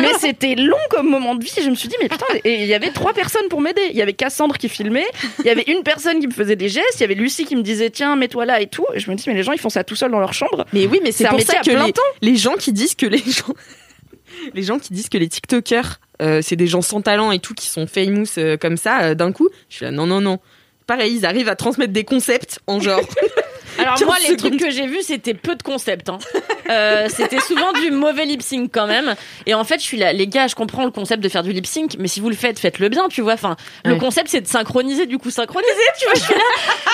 Mais c'était long comme moment de vie. Je me suis dit, mais putain, et il y avait trois personnes pour m'aider. Il y avait Cassandre qui filmait. Il y avait une personne qui me faisait des gestes. Il y avait Lucie qui me disait, tiens, mets-toi là et tout. Et je me dis, mais les gens, ils font ça tout seuls dans leur chambre. Mais oui, mais c'est pour ça que les, les gens qui disent que les gens, les gens qui disent que les TikTokers, euh, c'est des gens sans talent et tout qui sont famous euh, comme ça euh, d'un coup, je suis là non non non. Pareil, ils arrivent à transmettre des concepts en genre. [LAUGHS] Alors [LAUGHS] 15 moi, les secondes. trucs que j'ai vus, c'était peu de concepts. Hein. Euh, c'était souvent du mauvais lip sync quand même. Et en fait, je suis là, les gars, je comprends le concept de faire du lip sync, mais si vous le faites, faites-le bien, tu vois. Enfin, le concept, c'est de synchroniser. Du coup, synchroniser, tu vois. Je suis là.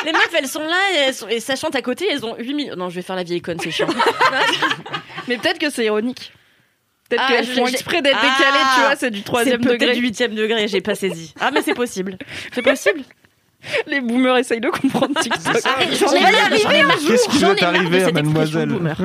Les meufs, elles sont là et, elles sont- et ça chante à côté. Elles ont 8 minutes. Non, je vais faire la vieille conne, c'est chiant. [LAUGHS] Mais peut-être que c'est ironique. Peut-être Ah, qu'elles je- font exprès d'être Ah. décalées, tu vois, c'est du troisième peut-être degré. du huitième degré. J'ai pas saisi. Ah, mais c'est possible. C'est possible. [LAUGHS] Les boomers essayent de comprendre TikTok. J'en ai marre. ai marre. Qu'est-ce qui J'en va ai marre de t'arriver à cette expression mademoiselle boomer.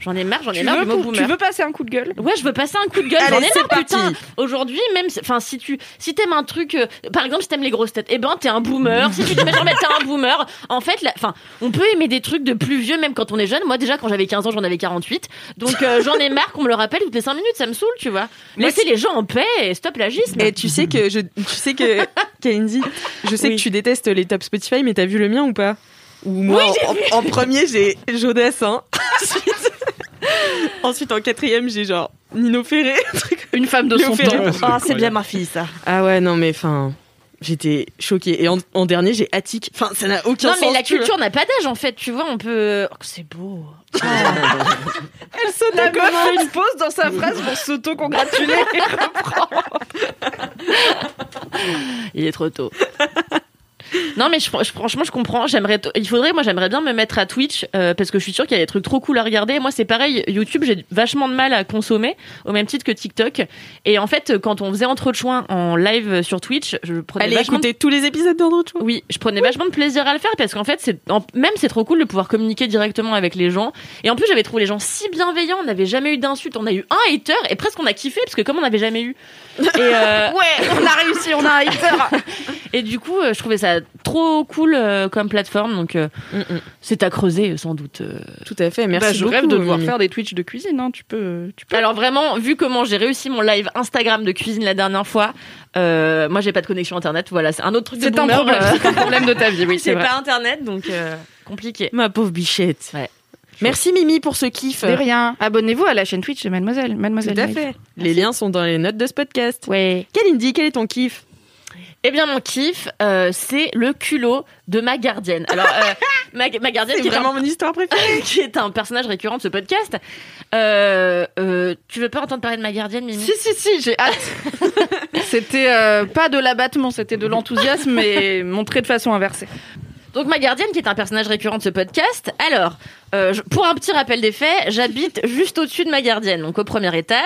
J'en ai marre. J'en ai marre veux, du mot pour- boomer. tu veux passer un coup de gueule? Ouais, je veux passer un coup de gueule. J'en ai marre, putain. Aujourd'hui, même, enfin, si tu, si t'aimes un truc, euh, par exemple, si t'aimes les grosses têtes, eh ben, t'es un boomer. si tu t'aimes genre, t'es un boomer. En fait, enfin, on peut aimer des trucs de plus vieux, même quand on est jeune. Moi, déjà, quand j'avais 15 ans, j'en avais 48. Donc, euh, j'en ai marre qu'on me le rappelle toutes les 5 minutes. Ça me saoule, tu vois. Laissez les gens en paix et stop l'agisme. Et tu sais que je, tu sais que Kalindi, je sais que tu détestes les top Spotify, mais t'as vu le mien ou pas Ou moi, en, en premier j'ai Jodassin. [LAUGHS] Ensuite, [LAUGHS] ensuite en quatrième j'ai genre Nino Ferré. Une femme de Léo son Ferré. temps. Ouais, c'est Ah, c'est bien ma fille, ça. Ah ouais non mais enfin j'étais choquée. Et en, en dernier j'ai Attic. Enfin ça n'a aucun Non, sens. mais la culture n'a pas d'âge, en fait. Tu vois, on peut. Oh, c'est beau. [LAUGHS] Elle saute La à meuf fait une pause dans sa phrase pour s'auto-congratuler. Il est trop tôt. Non, mais je- je- franchement, je comprends. J'aimerais, il faudrait, moi, j'aimerais bien me mettre à Twitch euh, parce que je suis sûre qu'il y a des trucs trop cool à regarder. Moi, c'est pareil. YouTube, j'ai vachement de mal à consommer au même titre que TikTok. Et en fait, quand on faisait entre choix en live sur Twitch, je prenais Allez vachement. écouter tous les épisodes d'Andrew Chou. Oui, je prenais vachement de plaisir à le faire parce qu'en fait, c'est même c'est trop cool de pouvoir communiquer directement avec les gens. Et en plus, j'avais trouvé les gens si bienveillants. On n'avait jamais eu d'insultes. On a eu un hater et presque on a kiffé parce que comme on n'avait jamais eu. Et, euh, [LAUGHS] Ouais, on a réussi, on a un hater. [LAUGHS] et du coup, euh, je trouvais ça trop cool euh, comme plateforme. Donc, euh, c'est à creuser sans doute. euh. Tout à fait, merci Bah, je beaucoup. rêve de devoir faire des Twitch de cuisine. Hein. Tu peux, tu peux. Alors vraiment, vu comment j'ai réussi mon live Instagram de cuisine la dernière fois, euh, moi j'ai pas de connexion internet. Voilà, c'est un autre truc de C'est un problème. C'est un problème de ta vie, oui, [LAUGHS] c'est pas internet, donc euh, compliqué. Ma pauvre bichette. Ouais. Merci Mimi pour ce kiff. De rien. Abonnez-vous à la chaîne Twitch de Mademoiselle. Mademoiselle. Tout à fait. Les liens sont dans les notes de ce podcast. Ouais. Kalindi, quel est ton kiff? Eh bien mon kiff, euh, c'est le culot de ma gardienne. Alors euh, [LAUGHS] ma, ma gardienne C'est qui est, vraiment un, mon histoire préférée. [LAUGHS] qui est un personnage récurrent de ce podcast. Euh, tu veux pas entendre parler de ma gardienne, Mimi? Si, si, si, j'ai hâte. [LAUGHS] c'était pas de l'abattement, c'était de l'enthousiasme, mais montré de façon inversée. Donc ma gardienne qui est un personnage récurrent de ce podcast. Alors, euh, je- pour un petit rappel des faits, j'habite juste au-dessus de ma gardienne, donc au premier étage.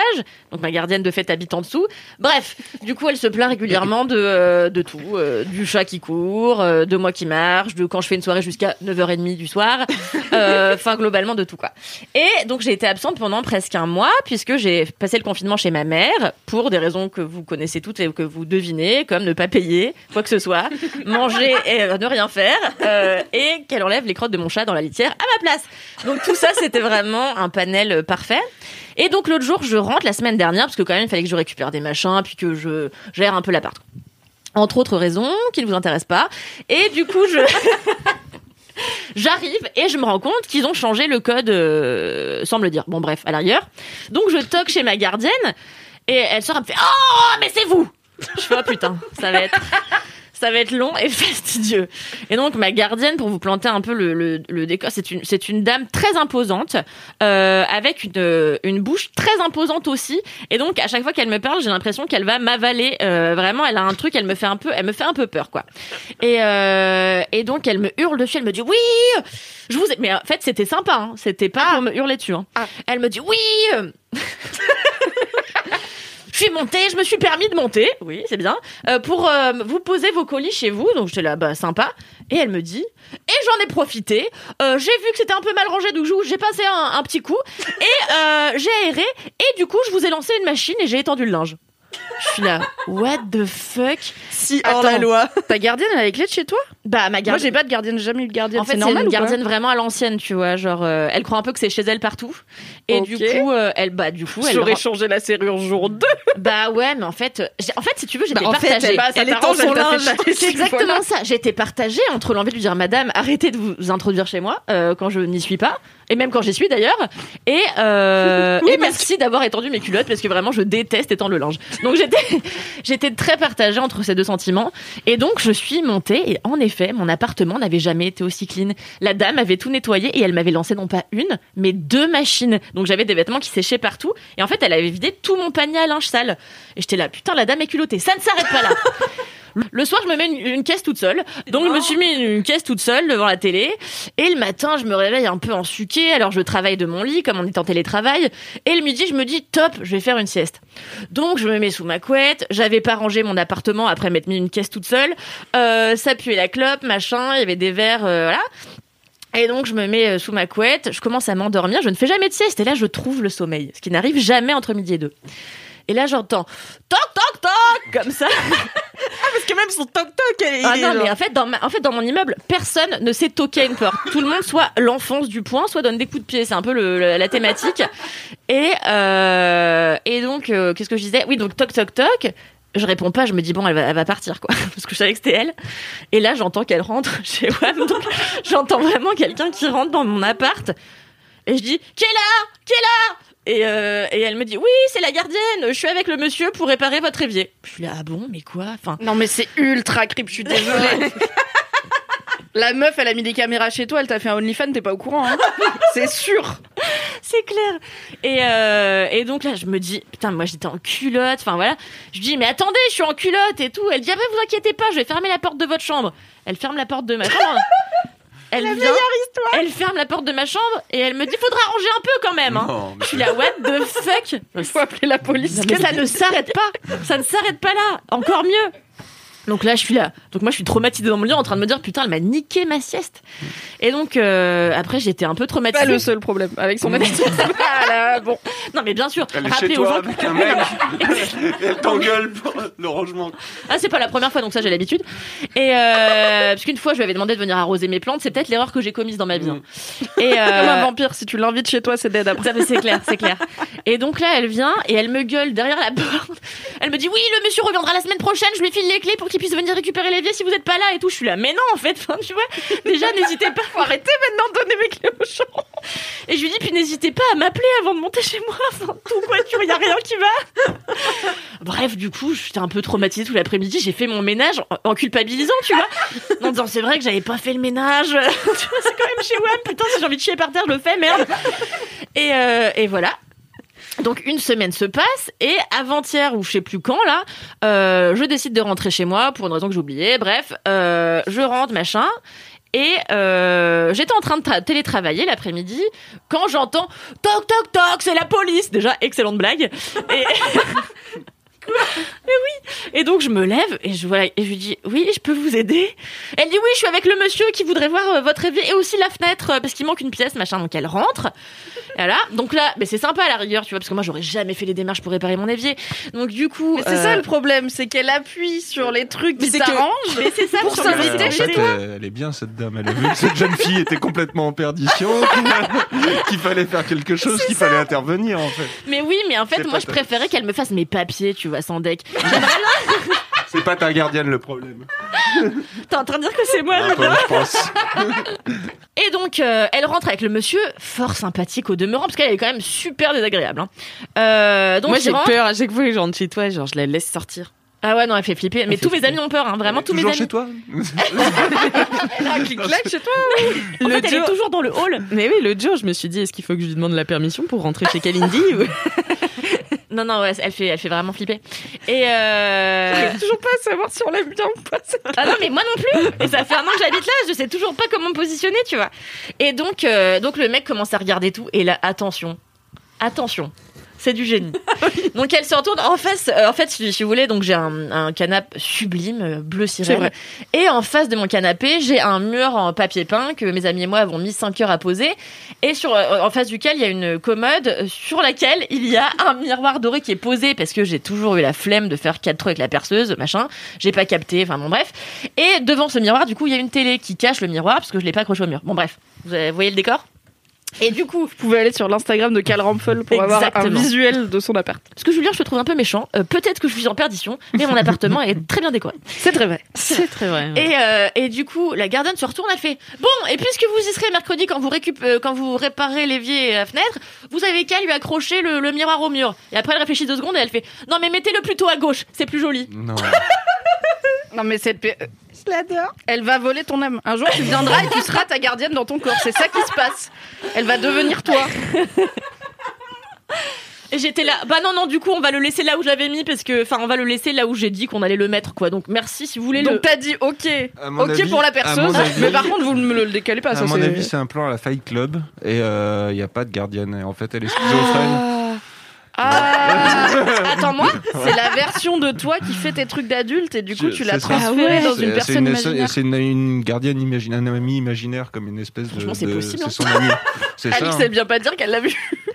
Donc ma gardienne de fait habite en dessous. Bref, du coup elle se plaint régulièrement de, euh, de tout, euh, du chat qui court, euh, de moi qui marche, de quand je fais une soirée jusqu'à 9h30 du soir. Euh, [LAUGHS] Enfin globalement de tout quoi. Et donc j'ai été absente pendant presque un mois puisque j'ai passé le confinement chez ma mère pour des raisons que vous connaissez toutes et que vous devinez, comme ne pas payer quoi que ce soit, manger et ne rien faire, euh, et qu'elle enlève les crottes de mon chat dans la litière à ma place. Donc tout ça c'était vraiment un panel euh, parfait. Et donc l'autre jour je rentre la semaine dernière parce que quand même il fallait que je récupère des machins puis que je gère un peu l'appart. Entre autres raisons qui ne vous intéressent pas. Et du coup je [LAUGHS] J'arrive et je me rends compte qu'ils ont changé le code, euh, sans me le dire. Bon, bref, à l'arrière. Donc, je toque chez ma gardienne et elle sort, elle me fait Oh, mais c'est vous Je fais Oh putain, ça va être. Ça va être long et [LAUGHS] fastidieux. Et donc ma gardienne, pour vous planter un peu le, le, le décor, c'est une c'est une dame très imposante, euh, avec une une bouche très imposante aussi. Et donc à chaque fois qu'elle me parle, j'ai l'impression qu'elle va m'avaler. Euh, vraiment, elle a un truc, elle me fait un peu, elle me fait un peu peur quoi. Et euh, et donc elle me hurle dessus, elle me dit oui, je vous ai... mais en fait c'était sympa, hein. c'était pas pour me hurler dessus. Hein. Elle me dit oui. [LAUGHS] Je suis montée, je me suis permis de monter, oui, c'est bien, euh, pour euh, vous poser vos colis chez vous. Donc j'étais là, bah sympa. Et elle me dit, et j'en ai profité. euh, j'ai vu que c'était un peu mal rangé, donc j'ai passé un, un petit coup et euh, j'ai aéré. Et du coup, je vous ai lancé une machine et j'ai étendu le linge. Je suis là, what the fuck? Si hors la loi. Ta gardienne, elle a les clés de chez toi? Bah ma Moi, gardienne. j'ai pas de gardienne, j'ai jamais eu de gardienne. En fait, c'est normal une gardienne vraiment à l'ancienne, tu vois. Genre, euh, elle croit un peu que c'est chez elle partout. Et du coup, euh, elle, bah, du coup, elle. J'aurais rend- changé la serrure jour 2. Bah ouais, mais en fait, en fait, si tu veux, j'étais Bah, en fait, partagée. elle- Bah, elle étend t'arrange, son linge. [LAUGHS] C'est exactement voilà. ça. J'ai été partagée entre l'envie de lui dire Madame, arrêtez de vous introduire chez moi euh, quand je n'y suis pas, et même quand j'y suis d'ailleurs, et, euh, Oui, [LAUGHS] et merci d'avoir étendu mes culottes parce que vraiment je déteste étendre le linge. Donc j'étais, [LAUGHS] j'étais très partagée entre ces deux sentiments, et donc je suis montée et en effet mon appartement n'avait jamais été aussi clean. La dame avait tout nettoyé et elle m'avait lancé non pas une, mais deux machines. Donc j'avais des vêtements qui séchaient partout, et en fait elle avait vidé tout mon panier à linge sale. Et j'étais là, putain la dame est culottée, ça ne s'arrête pas là. [LAUGHS] Le soir, je me mets une, caisse toute seule. Donc, je me suis mis une, caisse toute seule devant la télé. Et le matin, je me réveille un peu en suqué. Alors, je travaille de mon lit, comme on est en télétravail. Et le midi, je me dis, top, je vais faire une sieste. Donc, je me mets sous ma couette. J'avais pas rangé mon appartement après m'être mis une caisse toute seule. Euh, ça puait la clope, machin. Il y avait des verres, euh, voilà. Et donc, je me mets euh, sous ma couette. Je commence à m'endormir. Je ne fais jamais de sieste. Et là, je trouve le sommeil. Ce qui n'arrive jamais entre midi et deux. Et là, j'entends toc, toc, toc, comme ça. [LAUGHS] Parce que même son toc-toc, elle est. Ah non, genre- mais en fait, dans ma- en fait, dans mon immeuble, personne ne sait toquer une porte. Tout le monde soit l'enfonce du poing, soit donne des coups de pied. C'est un peu le, le- la thématique. Et, euh, et donc, euh, qu'est-ce que je disais? Oui, donc toc, toc, toc. Je réponds pas, je me dis bon, elle va, elle va partir, quoi. [LAUGHS] Parce que je savais que c'était elle. Et là, j'entends qu'elle rentre [LAUGHS] chez WAM. Donc, j'entends vraiment quelqu'un qui rentre dans mon appart. Et je dis, qui est là? Qui est là? Et, euh, et elle me dit, oui, c'est la gardienne, je suis avec le monsieur pour réparer votre évier. Je suis là, ah bon, mais quoi? Enfin, Non, mais c'est ultra creep, je suis désolée. [LAUGHS] La meuf, elle a mis des caméras chez toi, elle t'a fait un OnlyFans, t'es pas au courant. Hein [LAUGHS] c'est sûr. C'est clair. Et, euh, et donc là, je me dis, putain, moi j'étais en culotte. Enfin voilà. Je dis, mais attendez, je suis en culotte et tout. Elle dit, ah, mais vous inquiétez pas, je vais fermer la porte de votre chambre. Elle ferme la porte de ma chambre. [LAUGHS] Elle vient, elle ferme la porte de ma chambre et elle me dit, faudra ranger un peu quand même. Hein. Non, mais Je suis là, what the fuck? Il [LAUGHS] faut appeler la police. Parce que ça ne s'arrête pas. Ça ne s'arrête pas là. Encore mieux. Donc là, je suis là. Donc moi, je suis traumatisée dans mon lit en train de me dire, putain, elle m'a niqué ma sieste. Et donc, euh, après, j'étais un peu traumatisée. Pas le seul problème avec son management. [LAUGHS] Voilà, bon. Non, mais bien sûr. Elle est chez toi avec un mec. [LAUGHS] [LAUGHS] elle t'engueule pour le rangement. Ah, c'est pas la première fois, donc ça, j'ai l'habitude. Et euh, parce qu'une fois, je lui avais demandé de venir arroser mes plantes. C'est peut-être l'erreur que j'ai commise dans ma vie. hein. Et Comme un euh, vampire, si tu l'invites chez toi, c'est dead après. C'est clair, c'est clair. Et donc là, elle vient et elle me gueule derrière la porte. Elle me dit oui, le monsieur reviendra la semaine prochaine. Je lui file les clés pour puisse venir récupérer l'évier si vous êtes pas là et tout. Je suis là, mais non, en fait, [LAUGHS] tu vois. Déjà, n'hésitez pas. Faut arrêter maintenant de donner mes clés aux gens. Et je lui dis puis n'hésitez pas à m'appeler avant de monter chez moi. Enfin, tout quoi, tu y a rien qui va. Bref, du coup, j'étais un peu traumatisée tout l'après-midi. J'ai fait mon ménage en, en culpabilisant, tu vois, en disant c'est vrai que j'avais pas fait le ménage. [LAUGHS] tu vois, c'est quand même chez WAM. Putain, si j'ai envie de chier par terre, je le fais, merde. Et, euh, et voilà. Donc une semaine se passe et avant-hier ou je sais plus quand là, euh, je décide de rentrer chez moi pour une raison que j'ai oubliée. Bref, euh, je rentre machin et euh, j'étais en train de tra- télétravailler l'après-midi quand j'entends toc toc toc, c'est la police. Déjà excellente blague. Et [LAUGHS] [LAUGHS] Mais [LAUGHS] oui. Et donc je me lève et je voilà et je lui dis oui, je peux vous aider. Elle dit oui, je suis avec le monsieur qui voudrait voir euh, votre évier et aussi la fenêtre euh, parce qu'il manque une pièce machin. Donc elle rentre. Et Voilà. Donc là, mais c'est sympa à la rigueur, tu vois, parce que moi j'aurais jamais fait les démarches pour réparer mon évier. Donc du coup, Mais c'est euh, ça le problème, c'est qu'elle appuie sur les trucs qui t'arrangent. mais c'est ça pour Euh, en chez toi. euh, elle est bien cette dame. Elle a vu que cette jeune fille était complètement en perdition, [LAUGHS] qu'il fallait faire quelque chose, qu'il fallait intervenir en fait. Mais oui, mais en fait, moi je préférais qu'elle me fasse mes papiers, tu vois, sans deck. [LAUGHS] C'est pas ta gardienne le problème. [LAUGHS] T'es en train de dire que c'est moi. Un peu, je pense. [LAUGHS] Et donc, euh, elle rentre avec le monsieur, fort sympathique au demeurant, parce qu'elle est quand même super désagréable. Hein. Euh, donc, Moi, j'ai rentre- peur à chaque fois que je rentre chez toi, genre, je la laisse sortir. Ah ouais, non, elle fait flipper. Mais fait tous mes amis ont peur, hein, vraiment tous mes Toujours amis. chez toi Un clic-clac chez toi. En Le fait, elle est Joe- toujours dans le hall. Mais oui, l'autre jour, je me suis dit, est-ce qu'il faut que je lui demande la permission pour rentrer chez Kalindi ou- Non, non, ouais, elle fait, elle fait vraiment flipper. Et euh... J'arrive toujours pas à savoir si on l'aime bien ou pas. Ah non, mais moi non plus. Et ça fait un an que j'habite là, je sais toujours pas comment me positionner, tu vois. Et donc, euh, donc le mec commence à regarder tout. Et là, attention, attention. C'est du génie. [LAUGHS] donc elle se retourne en face. euh, en fait, si, si vous voulez, donc j'ai un, un canapé sublime, euh, bleu vrai. Et en face de mon canapé, j'ai un mur en papier peint que mes amis et moi avons mis 5 heures à poser. Et sur, euh, en face duquel, il y a une commode sur laquelle il y a un miroir doré qui est posé parce que j'ai toujours eu la flemme de faire quatre trous avec la perceuse, machin. J'ai pas capté, enfin bon, bref. Et devant ce miroir, du coup, il y a une télé qui cache le miroir parce que je l'ai pas accroché au mur. Bon, bref. Vous voyez le décor? Et du coup, Vous pouvez aller sur l'Instagram de Cal Rampfel pour avoir un visuel de son appart. parce que Julien, je te trouve un peu méchant. Euh, Peut-être que je suis en perdition, mais mon appartement est très bien décoré. C'est très vrai. C'est très vrai. Et, euh, et du coup, la gardienne se retourne, elle fait Bon, et puisque vous y serez mercredi quand vous, récup euh, quand vous réparez l'évier et la fenêtre, vous avez qu'à lui accrocher le, le miroir au mur. Et après, elle réfléchit deux secondes et elle fait Non, mais mettez-le plutôt à gauche, c'est plus joli. Non. [LAUGHS] Non mais cette je l'adore. Elle va voler ton âme. Un jour tu viendras et tu seras ta gardienne dans ton corps. C'est ça qui se passe. Elle va devenir toi. Et j'étais là Bah non, non, du coup, on va le laisser là où je l'avais mis parce que, enfin, on va le laisser là où j'ai dit qu'on allait le mettre, quoi. Donc merci si vous voulez le. Donc t'as dit ok, ok avis- pour la avis- Mais par contre vous ne me le décalez pas. À ça, mon avis, c'est un plan à la Fight Club et il n'y a pas de gardienne. Et en fait, elle est schizophrène. Ah, attends moi, c'est la version de toi qui fait tes trucs d'adulte et du coup tu l'as c'est ça. transféré dans une personne imaginaire. C'est une, une gardienne imaginaire, un ami imaginaire comme une espèce de. Franchement, c'est possible, hein. C'est son ami. Alix hein. elle vient pas dire qu'elle l'a vu.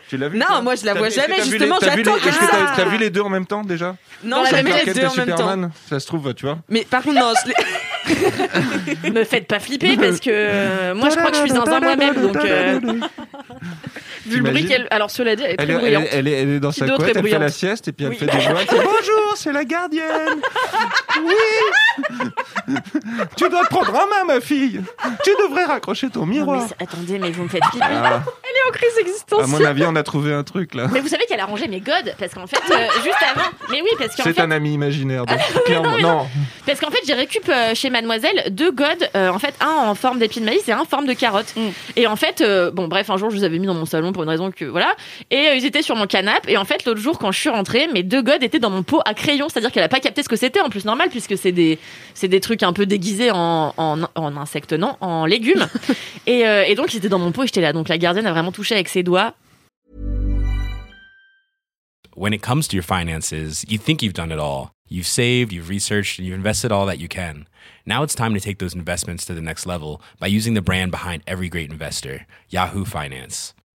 Tu l'as vu Non, moi, je la vois jamais, justement, les- t'as vu j'attends Est-ce que t'as ça. t'as vu les deux en même temps déjà Non, Dans la j'ai Clark les deux en même temps. Superman, ça se trouve, tu vois. Mais par contre, non, [LAUGHS] Me faites pas flipper parce que euh, moi, je crois que je suis dans un moi-même. Donc, euh, Vu le bruit qu'elle. Alors cela dit, elle est très bruyante. elle est- est dans Qui sa d'autre couette, est elle fait la sieste et puis elle Oui. fait des voix. elle Bonjour, c'est la gardienne. [LAUGHS] Oui. tu dois te prendre en main, ma fille. Tu devrais raccrocher ton non, mais miroir. attendez, mais vous me faites flipper. Ah, en crise À existentielle. mon avis, on a trouvé un truc là. Mais vous savez qu'elle a rangé mes godes parce qu'en fait, euh, juste avant. Mais oui, parce qu'en C'est fait, un ami imaginaire. donc, clairement, non. parce qu'en fait, j'ai récup euh, chez Mademoiselle deux godes, euh, en fait, un en forme d'épi de maïs et un en forme de carotte. Mm. Et en fait, euh, bon, bref, un jour, je les avais mis dans mon salon pour une raison que voilà. Et euh, ils étaient sur mon canapé. Et en fait, l'autre jour, quand je suis rentrée, mes deux godes étaient dans mon pot à crayon, c'est-à-dire qu'elle a pas capté ce que c'était. En plus, normal, puisque c'est des, c'est des trucs un peu déguisés en, en, en insectes, non, en légumes. [LAUGHS] et, euh, et donc, ils étaient dans mon pot et j'étais là. Donc, la gardienne a vraiment touché avec ses doigts. When it comes to your finances, you think you've done it all. You've saved, you've researched, and you've invested all that you can. Now it's time to take those investments to the next level by using the brand behind every great investor, Yahoo Finance.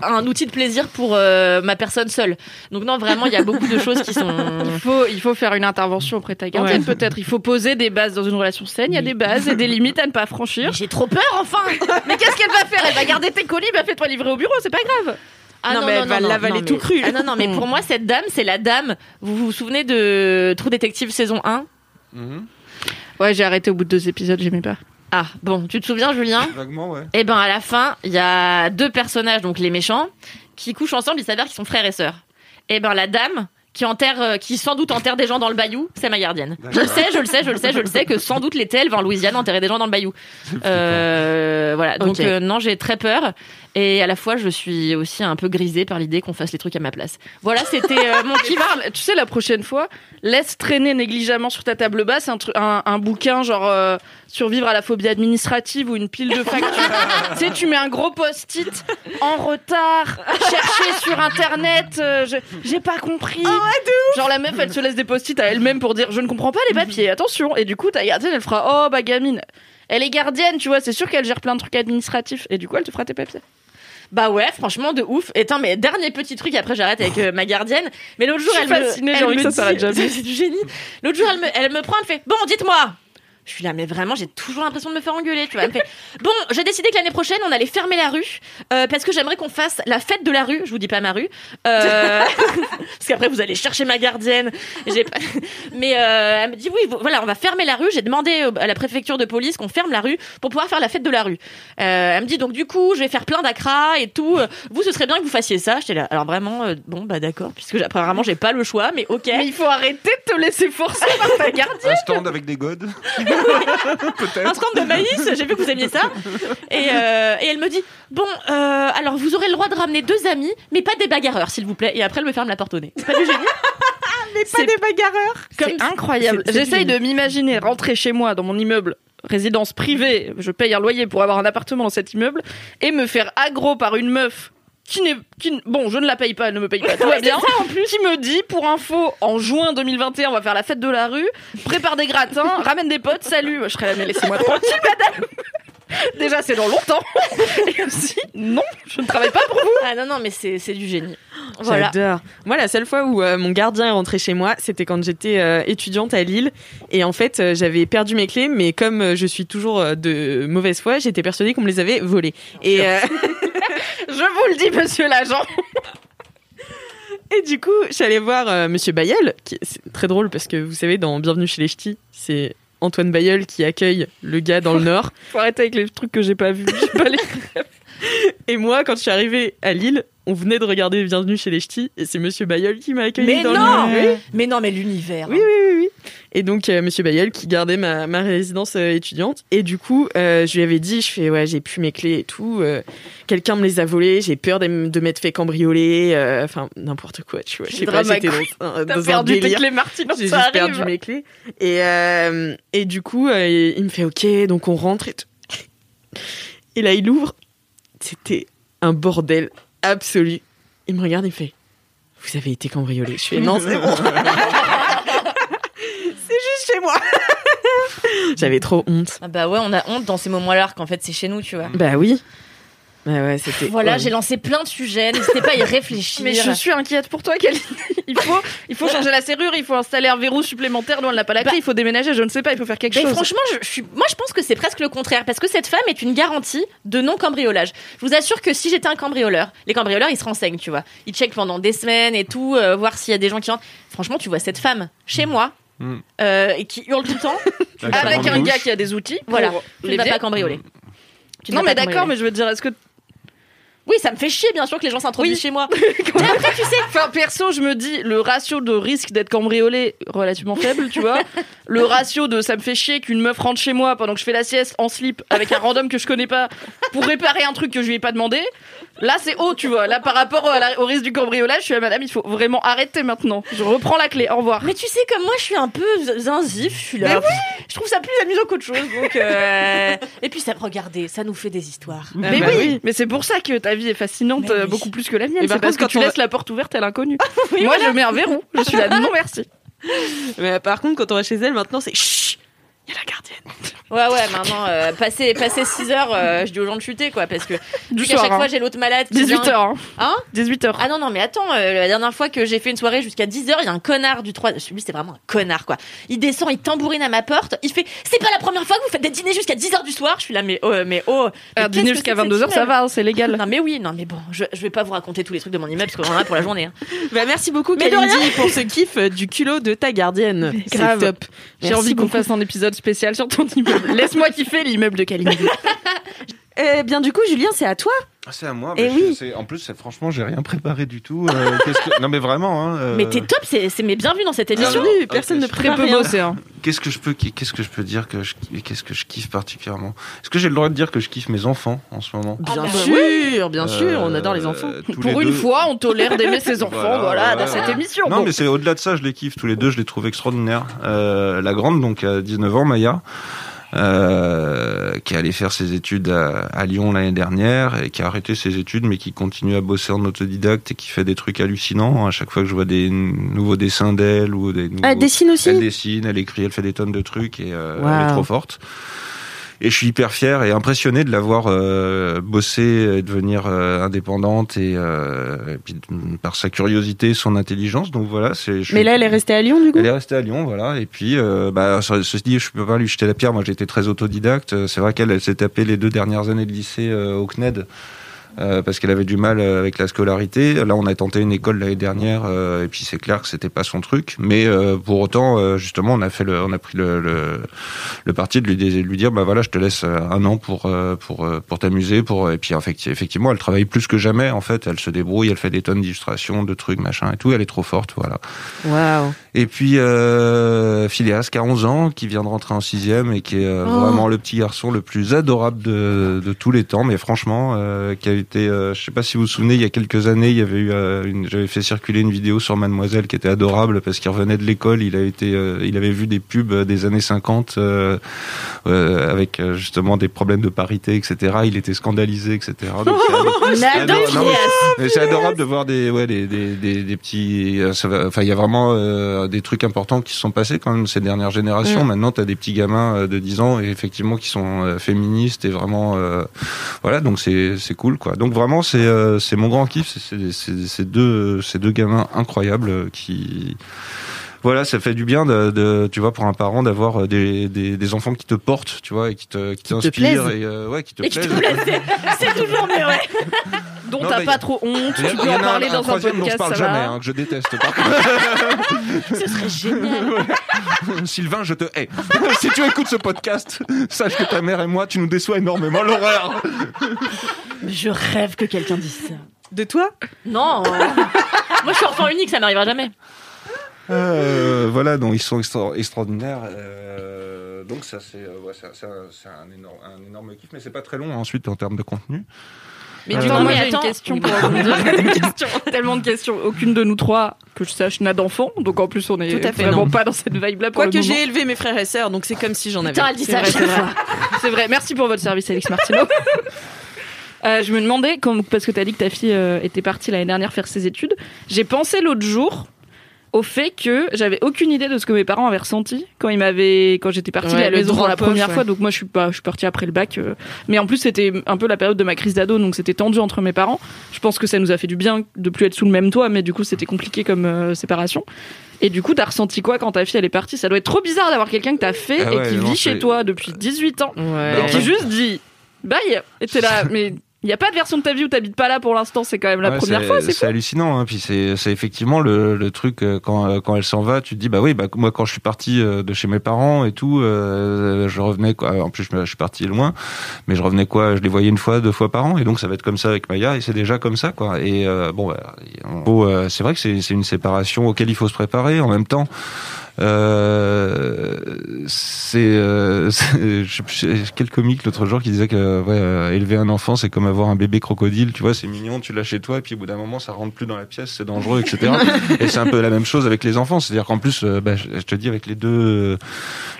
Un outil de plaisir pour euh, ma personne seule. Donc, non, vraiment, il y a beaucoup de choses qui sont. [LAUGHS] Il faut, il faut faire une intervention auprès de ta gardienne, Ouais. peut-être. Il faut poser des bases dans une relation saine. Il y a des bases et des limites à ne pas franchir. J'ai trop peur, enfin [LAUGHS] Mais qu'est-ce qu'elle va faire? Elle va garder tes colis, bah fais-toi livrer au bureau, c'est pas grave. Ah Non, mais elle va l'avaler mais- tout cru. Ah non, non, mais pour moi, cette dame, c'est la dame. Vous vous souvenez de Trou Détective saison 1 Ouais, j'ai arrêté au bout de deux épisodes, j'aimais pas. Ah, bon, tu te souviens, Julien Vaguement, ouais. Eh ben, à la fin, il y a deux personnages, donc les méchants, qui couchent ensemble, il s'avère qu'ils sont frères et sœurs. Eh ben, la dame, qui enterre, euh, qui sans doute enterre des gens dans le bayou, c'est ma gardienne. Je le sais, je le sais, je le sais, je le sais, que sans doute l'été, elle va en Louisiane enterrer des gens dans le bayou. [LAUGHS] Euh, voilà, donc euh, non, j'ai très peur. Et à la fois, je suis aussi un peu grisée par l'idée qu'on fasse les trucs à ma place. Voilà, c'était euh, mon parle [LAUGHS] Tu sais, la prochaine fois, laisse traîner négligemment sur ta table basse un, un, un bouquin genre euh, survivre à la phobie administrative ou une pile de factures. [LAUGHS] tu sais, tu mets un gros post-it en retard, chercher sur internet, euh, j'ai pas compris. genre la meuf, elle se laisse des post-it à elle-même pour dire je ne comprends pas les papiers, attention. Et du coup, ta gardienne, elle fera oh bah gamine. Elle est gardienne, tu vois, c'est sûr qu'elle gère plein de trucs administratifs. Et du coup, elle te fera tes papiers. Bah ouais, franchement, de ouf. Et attends, mais dernier petit truc, après j'arrête avec euh, ma gardienne. Mais l'autre jour, Je elle me, elle envie me que ça dit- s'arrête [LAUGHS] jamais. C'est du génie. L'autre jour, elle me, elle me prend, elle fait, bon, dites-moi. Je suis là, mais vraiment, j'ai toujours l'impression de me faire engueuler, tu vois. Elle me fait, bon, j'ai décidé que l'année prochaine, on allait fermer la rue, euh, parce que j'aimerais qu'on fasse la fête de la rue. Je vous dis pas ma rue. Euh, [LAUGHS] parce qu'après, vous allez chercher ma gardienne. J'ai pas... Mais euh, elle me dit, oui, voilà, on va fermer la rue. J'ai demandé à la préfecture de police qu'on ferme la rue pour pouvoir faire la fête de la rue. Euh, elle me dit, donc du coup, je vais faire plein d'acras et tout. Vous, ce serait bien que vous fassiez ça. J'étais là, alors vraiment, euh, bon, bah d'accord, puisque apparemment, j'ai pas le choix, mais ok. Mais il faut arrêter de te laisser forcer par ta [LAUGHS] gardienne. Un stand avec des godes. [LAUGHS] [LAUGHS] un stand de maïs, j'ai vu que vous aimiez ça. Et, euh, et elle me dit Bon, euh, alors vous aurez le droit de ramener deux amis, mais pas des bagarreurs, s'il vous plaît. Et après, elle me ferme la porte au nez. C'est pas du génie [LAUGHS] Mais pas des bagarreurs. C'est incroyable. J'essaye de m'imaginer rentrer chez moi dans mon immeuble résidence privée, je paye un loyer pour avoir un appartement dans cet immeuble et me faire aggro par une meuf qui n'est qui bon, je ne la paye pas, elle ne me paye pas, tout va C'est bien. ça, en plus. Qui me dit pour info en juin 2021, on va faire la fête de la rue, prépare des gratins, [LAUGHS] ramène des potes, salut. Je serais là mais laissez-moi tranquille madame. [LAUGHS] Déjà, c'est dans longtemps. Et aussi, non, je ne travaille pas pour vous. Ah non, non, mais c'est c'est du génie. Voilà. J'adore. Moi, la seule fois où euh, mon gardien est rentré chez moi, c'était quand j'étais euh, étudiante à Lille. Et en fait, euh, j'avais perdu mes clés, mais comme euh, je suis toujours euh, de mauvaise foi, j'étais persuadée qu'on me les avait volées. Et, euh, [LAUGHS] Je vous le dis, monsieur l'agent. [LAUGHS] et du coup, j'allais voir euh, Monsieur Bayeul, qui c'est très drôle parce que vous savez, dans Bienvenue chez les Ch'tis, c'est Antoine Bayeul qui accueille le gars dans le [LAUGHS] Nord. Faut arrêter avec les trucs que j'ai pas vus. J'ai pas les... [LAUGHS] Et moi, quand je suis arrivée à Lille, on venait de regarder Bienvenue chez les Ch'tis, et c'est Monsieur Bayeul qui m'a accueilli Mais dans non le Oui. Mais non, mais l'univers. Oui, oui, oui, oui. Et donc, euh, Monsieur Bayeul qui gardait ma, ma résidence euh, étudiante. Et du coup, euh, je lui avais dit, je fais, ouais, j'ai plus mes clés et tout. euh, Quelqu'un me les a volées. J'ai peur de, de m'être fait cambrioler. Enfin, n'importe quoi, tu vois. Je sais pas, j'étais dans, un- T'as dans un perdu tes délire. clés Martine, J'ai perdu mes clés. Et, et du coup, il me fait, ok, donc on rentre et tout. Et là, il ouvre. C'était un bordel absolu. Il me regarde, il me fait, vous avez été cambriolé. Je fais, non, c'est bon. [LAUGHS] c'est juste chez moi. [LAUGHS] J'avais trop honte. Ah bah ouais, on a honte dans ces moments-là qu'en fait c'est chez nous, tu vois. Bah oui. Ouais, ouais, c'était. Voilà, j'ai lancé plein de sujets. N'hésitez pas à y [LAUGHS] réfléchir. Mais je suis inquiète pour toi, Kalindi. Il faut, il faut changer la serrure, il faut installer un verrou supplémentaire. Nous, elle n'a pas la clé, Bah- il faut déménager, je ne sais pas, il faut faire quelque Mais chose. franchement, je, je suis, moi je pense que c'est presque le contraire parce que cette femme est une garantie de non cambriolage. Je vous assure que si j'étais un cambrioleur, les cambrioleurs ils se renseignent, tu vois, ils checkent pendant des semaines et tout, euh, voir s'il y a des gens qui rentrent. Franchement, tu vois cette femme chez moi Mm. euh, et qui hurle tout le temps. [LAUGHS] Avec la un bouche. gars qui a des outils. Voilà, tu ne vas pas cambrioler. Tu Non, mais d'accord, mais je veux dire, est-ce que. Oui, ça me fait chier bien sûr que les gens s'introduisent Oui. chez moi. [LAUGHS] Enfin, perso, je me dis, le ratio de risque d'être cambriolé relativement faible, tu vois. Le ratio de ça me fait chier qu'une meuf rentre chez moi pendant que je fais la sieste en slip avec un random que je connais pas pour réparer un truc que je lui ai pas demandé. Là, c'est haut, tu vois. Là, par rapport la- au risque du cambriolage, je suis à madame, il faut vraiment arrêter maintenant. Je reprends la clé. Au revoir. Mais tu sais, comme moi, je suis un peu zinzif, je suis là. Je trouve ça plus amusant qu'autre chose. Donc, euh, Et puis, ça, regardez, ça nous fait des histoires. Mais bah oui, oui. mais c'est pour ça que ta vie est fascinante Mais euh, oui. beaucoup plus que la mienne. Et C'est parce que tu laisses la porte ouverte à l'inconnu. [LAUGHS] Oui, Moi, voilà. je mets un verrou. Je suis là, non merci. [LAUGHS] Mais par contre, quand on va chez elle, maintenant, c'est chut, il y a la gardienne. Ouais, ouais, maintenant, euh, passer, passer 6 heures, euh, je dis aux gens de chuter, quoi, parce que Du soir. chaque hein. fois, j'ai l'autre malade qui 18 vient- heures. Hein. Hein 18 heures. Ah non, non, mais attends, euh, la dernière fois que j'ai fait une soirée jusqu'à 10 heures, il y a un connard du 3. Lui, c'est vraiment un connard, quoi. Il descend, il tambourine à ma porte, il fait C'est pas la première fois que vous faites des dîners jusqu'à 10 heures du soir? Je suis là, mais oh, mais oh. mais Un qu'est-ce dîner jusqu'à c'est que 22 heures, ça va, hein, c'est légal. Non, mais oui, non, mais bon, je, je vais pas vous raconter tous les trucs de mon immeuble parce qu'on en a pour la journée. hein. [LAUGHS] Bah, merci beaucoup, Mais de Kalindi, pour ce kiff euh, du culot de ta gardienne. C'est grave. top. J'ai envie qu'on fasse un épisode spécial sur ton immeuble. [LAUGHS] Laisse-moi kiffer l'immeuble de Kalindi. [LAUGHS] Eh bien, du coup, Julien, c'est à toi. Ah, C'est à moi. Eh mais oui. je- En plus, c'est- franchement, j'ai rien préparé du tout. Euh, [LAUGHS] qu'est-ce que- Non, mais vraiment. Hein, euh, Mais t'es top, c'est mes bienvenus dans cette émission. Alors, personne ne prépare rien. Hein. Qu'est-ce que je peux, qu'est-ce que je peux dire que je, qu'est-ce que je kiffe particulièrement? Est-ce que j'ai le droit de dire que je kiffe mes enfants en ce moment? Bien bah sûr, bien sûr, on Euh, adore les enfants. tous Pour les une deux. fois, on tolère d'aimer ses enfants, voilà, Voilà, dans cette ouais. émission. Non, Bon. mais c'est au-delà de ça, je les kiffe tous les deux, je les trouve extraordinaires. Euh, la grande, donc, à 19 ans, Maya, euh, qui est allée faire ses études à, à Lyon l'année dernière et qui a arrêté ses études, mais qui continue à bosser en autodidacte et qui fait des trucs hallucinants. À chaque fois que je vois des nouveaux dessins d'elle ou des nouveaux... Elle dessine aussi? Elle dessine, elle écrit, elle fait des tonnes de trucs et euh, Wow. elle est trop forte. Et je suis hyper fier et impressionné de la voir euh, bosser et devenir euh, indépendante et, euh, et puis par sa curiosité, son intelligence. Donc voilà, c'est. Mais là, elle est restée à Lyon, du coup? Elle est restée à Lyon, voilà. Et puis, euh, bah, ce- ceci dit, je peux pas lui jeter la pierre. Moi, j'étais très autodidacte. C'est vrai qu'elle elle s'est tapée les deux dernières années de lycée euh, au CNED. Euh, parce qu'elle avait du mal euh, avec la scolarité. Là, on a tenté une école l'année dernière, euh, et puis c'est clair que c'était pas son truc. Mais euh, pour autant, euh, justement, on a fait le, on a pris le, le, le parti de lui, dire, bah voilà, je te laisse un an pour pour pour t'amuser, pour et puis effecti- effectivement, elle travaille plus que jamais. En fait, elle se débrouille, elle fait des tonnes d'illustrations, de trucs, machin et tout. Elle est trop forte, voilà. Waouh. Et puis euh, Phileas, qui a 11 ans, qui vient de rentrer en sixième et qui est euh, Oh. vraiment le petit garçon le plus adorable de, de tous les temps. Mais franchement, euh, qui a été, euh, je sais pas si vous vous souvenez, il y a quelques années, il y avait eu, euh, une, j'avais fait circuler une vidéo sur Mademoiselle qui était adorable parce qu'il revenait de l'école, il a été, euh, il avait vu des pubs des années 50 euh, euh, avec justement des problèmes de parité, etc. Il était scandalisé, etc. Donc, c'est- [LAUGHS] non, Phileas. mais c'est adorable de voir des, ouais, des, des, des, des petits. Enfin, il y a vraiment euh, des trucs importants qui se sont passés quand même ces dernières générations. Mm. Maintenant, tu as des petits gamins euh, de 10 ans et effectivement qui sont euh, féministes et vraiment. euh, voilà, donc c'est c'est cool quoi. Donc vraiment, c'est euh, c'est mon grand kiff. c'est- C'est c'est- ces deux, ces deux gamins incroyables euh, qui. Voilà, ça fait du bien de, de tu vois, pour un parent d'avoir euh, des, des, des enfants qui te portent, tu vois, et qui te qui t'inspirent et euh, ouais, qui te Et qui te plaisent. C'est toujours mieux, ouais. [LAUGHS] dont t'as pas a- trop honte, tu peux en parler un, un dans un troisième dont je podcast, parle ça jamais, va. hein, que je déteste. par contre. [LAUGHS] Ce serait génial. [LAUGHS] Sylvain, je te hais. si tu écoutes ce podcast, sache que ta mère et moi, tu nous déçois énormément. L'horreur. Je rêve que quelqu'un dise ça. De toi? Non. Moi, je suis enfant unique, ça m'arrivera jamais. Euh, voilà, donc ils sont extra- extraordinaires. euh, donc ça, c'est euh, ouais, un, énorme, un énorme kiff, mais c'est pas très long ensuite en termes de contenu. Mais Euh, du coup, non, moi mais j'ai une attends. question pour rebondir. [LAUGHS] Une question. Tellement de questions. Aucune de nous trois, que je sache, n'a d'enfant. Donc en plus, on est Tout à fait, vraiment non. pas dans cette vibe-là pour Quoique j'ai élevé mes frères et sœurs, donc c'est comme si j'en avais. Putain, elle dit ça à vrai, chaque c'est vrai. fois. [LAUGHS] C'est vrai. Merci pour votre service, Alix Martino. [LAUGHS] Euh, je me demandais, parce que tu as dit que ta fille euh, était partie l'année dernière faire ses études, j'ai pensé l'autre jour au fait que j'avais aucune idée de ce que mes parents avaient ressenti quand ils m'avaient quand j'étais partie Ouais, la maison pour la poche, première ouais. fois. Donc moi je suis pas je suis partie après le bac euh, mais en plus c'était un peu la période de ma crise d'ado donc c'était tendu entre mes parents. Je pense que ça nous a fait du bien de plus être sous le même toit mais du coup c'était compliqué comme euh, séparation. Et du coup t'as ressenti quoi quand ta fille elle est partie? Ça doit être trop bizarre d'avoir quelqu'un que t'as fait Ah et qui non, vit chez toi depuis 18 ans Ouais. Bah, et en qui juste dit bye! Et t'es là mais n'y a pas de version de ta vie où t'habites pas là pour l'instant c'est quand même la Ouais, première fois c'est hallucinant. Hein. Puis c'est effectivement le, le truc euh, quand euh, quand elle s'en va, tu te dis bah oui bah moi quand je suis parti euh, de chez mes parents et tout, euh, je revenais quoi. En plus je, suis parti loin, mais je revenais quoi, je les voyais une fois, deux fois par an et donc ça va être comme ça avec Maya et c'est déjà comme ça quoi. Et euh, bon bah, c'est vrai que c'est une séparation auquel il faut se préparer en même temps. Euh, c'est euh, [LAUGHS] quel comique l'autre jour qui disait que ouais, euh, élever un enfant c'est comme avoir un bébé crocodile tu vois c'est mignon tu l'as chez toi et puis au bout d'un moment ça rentre plus dans la pièce c'est dangereux etc [LAUGHS] et c'est un peu la même chose avec les enfants c'est à dire qu'en plus bah, je te dis avec les deux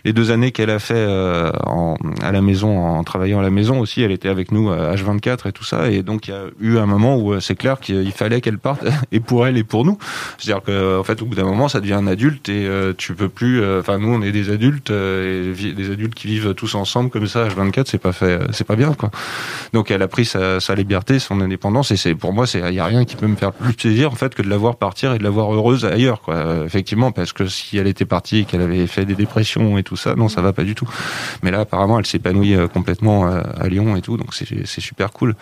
les deux années qu'elle a fait euh, en, à la maison en travaillant à la maison aussi elle était avec nous à H24 et tout ça et donc il y a eu un moment où c'est clair qu'il fallait qu'elle parte [LAUGHS] et pour elle et pour nous. C'est à dire que en fait au bout d'un moment ça devient un adulte et euh, tu peux plus euh, enfin nous on est des adultes euh, des adultes qui vivent tous ensemble comme ça H24 c'est pas fait euh, c'est pas bien quoi. Donc elle a pris sa, sa liberté son indépendance et c'est pour moi c'est il y a rien qui peut me faire plus plaisir en fait que de la voir partir et de la voir heureuse ailleurs quoi. Euh, effectivement parce que si elle était partie et qu'elle avait fait des dépressions et tout ça non ça va pas du tout. Mais là apparemment elle s'épanouit complètement à Lyon et tout donc c'est super cool.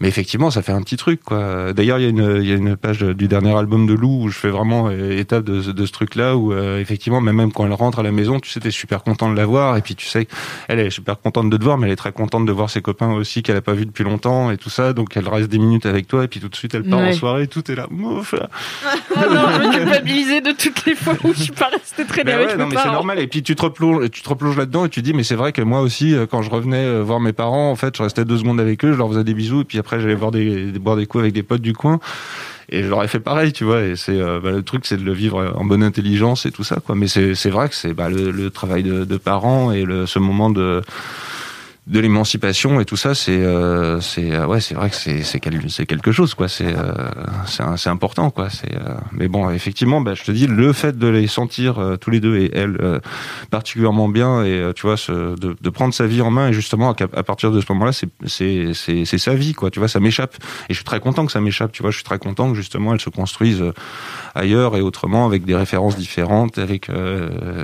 Mais effectivement ça fait un petit truc quoi. D'ailleurs il y y a une page du dernier album de Lou où je fais vraiment état de, de ce truc là où euh, effectivement même même quand elle rentre à la maison tu sais t'es super content de la voir et puis tu sais elle est super contente de te voir mais elle est très contente de voir ses copains aussi qu'elle a pas vu depuis longtemps et tout ça donc elle reste des minutes avec toi et puis tout de suite elle part Ouais. en soirée tout est là Mouf. Oh [LAUGHS] non, je vais culpabiliser de toutes les fois où je suis pas restée traîner Ben avec ouais, mes non, mais c'est normal. Et puis tu te replonges, tu te replonges là-dedans et tu dis, mais c'est vrai que moi aussi, euh, quand je revenais euh, voir mes parents, en fait, je restais deux secondes avec eux, je leur faisais des bisous et puis après j'allais voir des, des- boire des coups avec des potes du coin. Et ai fait pareil, tu vois. Et c'est euh, bah, le truc, c'est de le vivre en bonne intelligence et tout ça, quoi. Mais c'est c'est vrai que c'est bah, le, le travail de, de parents et le, ce moment de de l'émancipation et tout ça, c'est euh, c'est euh, ouais, c'est vrai que c'est c'est quel- c'est quelque chose quoi. C'est euh, c'est important quoi. C'est euh, mais bon, effectivement, bah, je te dis le fait de les sentir euh, tous les deux et elle euh, particulièrement bien et tu vois de, de prendre sa vie en main et justement à, partir de ce moment-là, c'est c'est c'est c'est sa vie quoi. Tu vois, ça m'échappe et je suis très content que ça m'échappe. Tu vois, je suis très content que justement elle se construise ailleurs et autrement avec des références différentes. Avec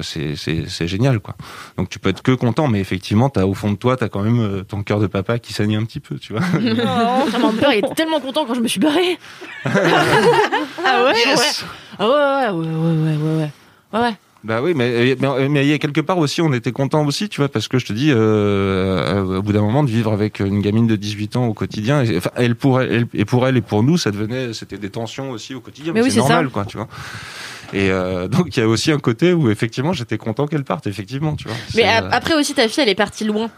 c'est c'est c'est génial quoi. Donc tu peux être que content, mais effectivement, t'as au fond de toi, quand même euh, ton cœur de papa qui saigne un petit peu, tu vois. [LAUGHS] Putain, mon père il était tellement content quand je me suis barrée. [LAUGHS] Ah ouais, Yes Ah ouais, ouais, ouais, ouais, ouais, ouais, ouais. Ouais, ouais. Bah oui, mais mais mais il y a quelque part aussi, on était content aussi, tu vois, parce que je te dis, euh, euh, au bout d'un moment, de vivre avec une gamine de 18 ans au quotidien, et, enfin, elle pour elle, elle- et pour elle et pour nous, ça devenait, c'était des tensions aussi au quotidien, Mais mais, oui, c'est c'est ça. normal, quoi, tu vois. Et euh, donc il y a aussi un côté où effectivement, j'étais content qu'elle parte, effectivement, tu vois. Mais euh, après aussi, ta fille, elle est partie loin.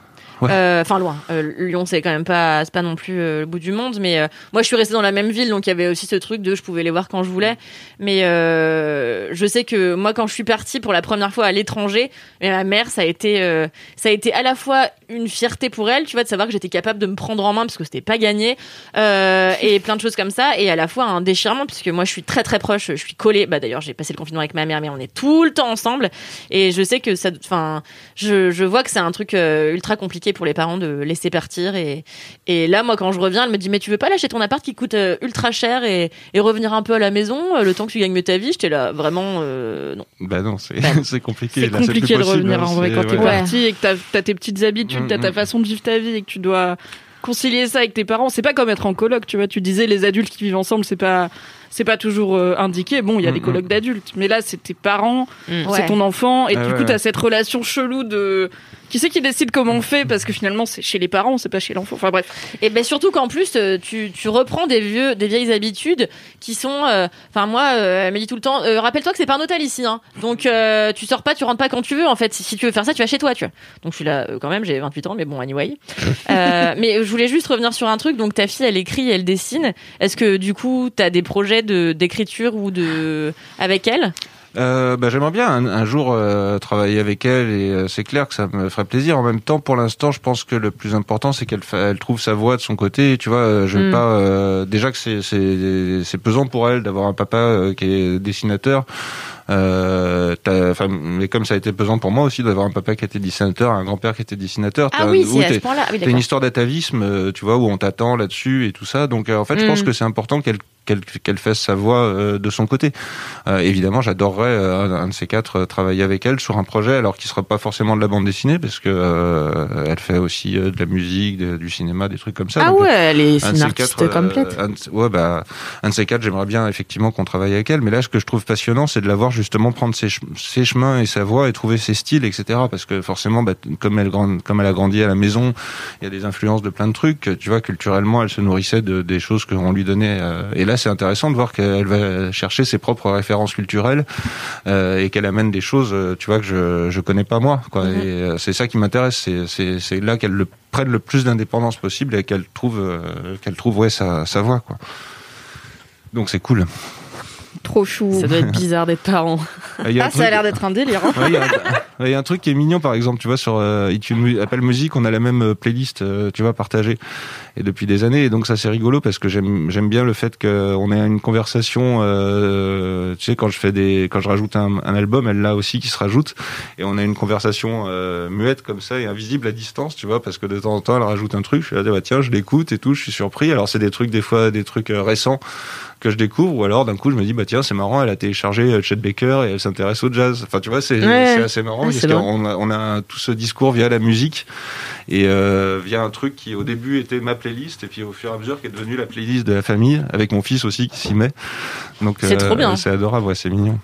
Ouais. Euh, Enfin loin. Euh, Lyon, c'est quand même pas, c'est pas non plus euh, le bout du monde. Mais moi, je suis restée dans la même ville, donc il y avait aussi ce truc de je pouvais les voir quand je voulais. Mais je sais que moi, quand je suis partie pour la première fois à l'étranger, ma mère, ça a été, ça a été à la fois une fierté pour elle, tu vois, de savoir que j'étais capable de me prendre en main parce que c'était pas gagné, euh, et plein de choses comme ça, et à la fois un déchirement puisque moi, je suis très très proche, je suis collée. Bah d'ailleurs, j'ai passé le confinement avec ma mère, mais on est tout le temps ensemble, et je sais que ça, enfin, je, je vois que c'est un truc ultra compliqué pour les parents de laisser partir. Et, et là, moi, quand je reviens, elle me dit Mais tu veux pas lâcher ton appart qui coûte euh, ultra cher et, et revenir un peu à la maison euh, le temps que tu gagnes mieux ta vie? J'étais là, vraiment, euh, non. Bah non, c'est Bah, [LAUGHS] c'est compliqué. C'est là, compliqué de possible, revenir hein, en vrai quand t'es ouais. parti et que t'as as tes petites habitudes, Mm, t'as ta mm. façon de vivre ta vie et que tu dois concilier ça avec tes parents. C'est pas comme être en coloc, tu vois. Tu disais les adultes qui vivent ensemble, c'est pas c'est pas toujours euh, indiqué. Bon, il y a Mm, des colocs d'adultes, mais là c'est tes parents, Mm. c'est ton enfant et Ah du ouais, coup t'as ouais. cette relation chelou de qui c'est qui décide comment on fait parce que finalement c'est chez les parents, c'est pas chez l'enfant. Enfin bref. Et ben surtout qu'en plus, euh, tu, tu reprends des vieux, des vieilles habitudes qui sont. euh, Enfin moi, euh, elle me dit tout le temps. euh, Rappelle-toi que c'est pas un hôtel ici, hein. Donc euh, tu sors pas, tu rentres pas quand tu veux. En fait, si, si tu veux faire ça, tu vas chez toi, tu vois. Donc je suis là euh, quand même. J'ai 28 ans, mais bon, anyway. [LAUGHS] Euh, mais je voulais juste revenir sur un truc. Donc ta fille, elle écrit, elle dessine. Est-ce que du coup, t'as des projets de d'écriture ou de avec elle? Euh, bah, j'aimerais bien un, un jour euh, travailler avec elle et euh, c'est clair que ça me ferait plaisir. En même temps, pour l'instant, je pense que le plus important, c'est qu'elle elle trouve sa voie de son côté. Tu vois, je veux Mm. pas déjà que c'est c'est pesant pour elle d'avoir un papa qui est dessinateur. Euh, mais comme ça a été pesant pour moi aussi d'avoir un papa qui était dessinateur, un grand-père qui était dessinateur. Ah oui, c'est à ce point-là. Oui, une histoire d'atavisme, tu vois, où on t'attend là-dessus et tout ça. Donc, en fait, je Mm. pense que c'est important qu'elle qu'elle qu'elle fasse sa voix euh, de son côté. Euh, évidemment, j'adorerais euh, un, de ces quatre travailler avec elle sur un projet, alors qu'il sera pas forcément de la bande dessinée, parce que euh, elle fait aussi euh, de la musique, de- du cinéma, des trucs comme ça. Ah Donc, ouais, elle est, une artiste quatre, complète. un de ouais, bah, un de ces quatre, j'aimerais bien effectivement qu'on travaille avec elle. Mais là, ce que je trouve passionnant, c'est de la voir justement prendre ses, ses chemins et sa voix et trouver ses styles, etc. Parce que forcément, bah, comme elle grande, comme elle a grandi à la maison, il y a des influences de plein de trucs. Tu vois, culturellement, elle se nourrissait de des choses qu'on lui donnait. euh, et là, c'est intéressant de voir qu'elle va chercher ses propres références culturelles euh, et qu'elle amène des choses, euh, tu vois, que je je connais pas moi. Quoi. Mhm. Et euh, c'est ça qui m'intéresse. C'est là qu'elle le prenne le plus d'indépendance possible et qu'elle trouve qu'elle trouve ouais sa sa quoi. Donc c'est cool. Trop chou. Ça doit être [LAUGHS] bizarre d'être parent. Un Ah, ça a l'air d'être un délire. hein. Ouais, Il y, a un- il y a un truc qui est mignon, par exemple, tu vois, sur euh, iTunes Apple Music, on a la même euh, playlist, euh, tu vois, partagée, et depuis des années. Et donc ça, c'est rigolo parce que j'aime j'aime bien le fait qu'on ait une conversation. Euh, tu sais, quand je fais des, quand je rajoute un, un album, elle là aussi qui se rajoute, et on a une conversation euh, muette comme ça et invisible à distance, tu vois, parce que de temps en temps, elle rajoute un truc. Je suis là, bah tiens, je l'écoute et tout, je suis surpris. Alors c'est des trucs des fois, des trucs euh, récents que je découvre, ou alors d'un coup je me dis bah tiens c'est marrant, elle a téléchargé euh, Chet Baker et elle s'intéresse au jazz. Enfin tu vois c'est Ouais. assez marrant parce qu'on a, on a tout ce discours via la musique et euh, via un truc qui au début était ma playlist et puis au fur et à mesure qui est devenu la playlist de la famille avec mon fils aussi qui s'y met. Donc C'est trop bien. C'est adorable, ouais, c'est mignon.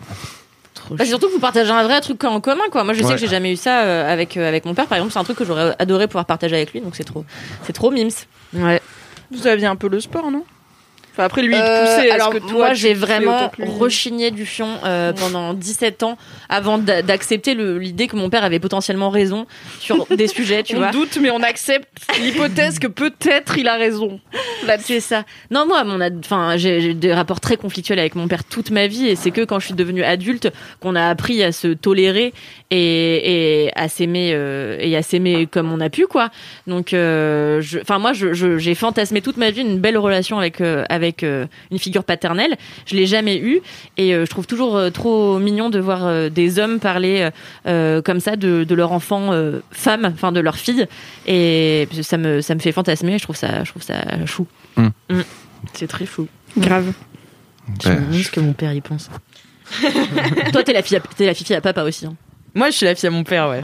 Bah, c'est surtout que vous partagez un vrai truc en commun, quoi. Moi, je sais Ouais. que j'ai jamais eu ça euh, avec euh, avec mon père, par exemple. C'est un truc que j'aurais adoré pouvoir partager avec lui, donc c'est trop, c'est trop mims. Ouais. Vous aviez un peu le sport, non? Enfin, après, lui, il te Euh, poussait. alors que toi, moi j'ai vraiment rechigné du fion euh, pendant 17 ans avant d'a- d'accepter l'idée que mon père avait potentiellement raison sur [LAUGHS] des sujets, tu on vois. doute, mais on accepte l'hypothèse que peut-être il a raison. C'est ça. Non, moi, mon enfin, j'ai des rapports très conflictuels avec mon père toute ma vie, et c'est que quand je suis devenue adulte qu'on a appris à se tolérer et, et à s'aimer euh, et à s'aimer comme on a pu, quoi. Donc, euh, enfin, moi, je- je- j'ai fantasmé toute ma vie une belle relation avec avec euh, une figure paternelle. Je l'ai jamais eue, et euh, je trouve toujours euh, trop mignon de voir euh, des hommes parler comme ça de, de leur enfant euh, femme, enfin de leur fille, et ça me ça me fait fantasmer. Je trouve ça je trouve ça chou. C'est très fou. Grave. Je me Ouais. demande ce que mon père y pense. [LAUGHS] Toi, t'es la fille, à, t'es la fifi à papa aussi. hein. Moi, je suis la fille à mon père, ouais.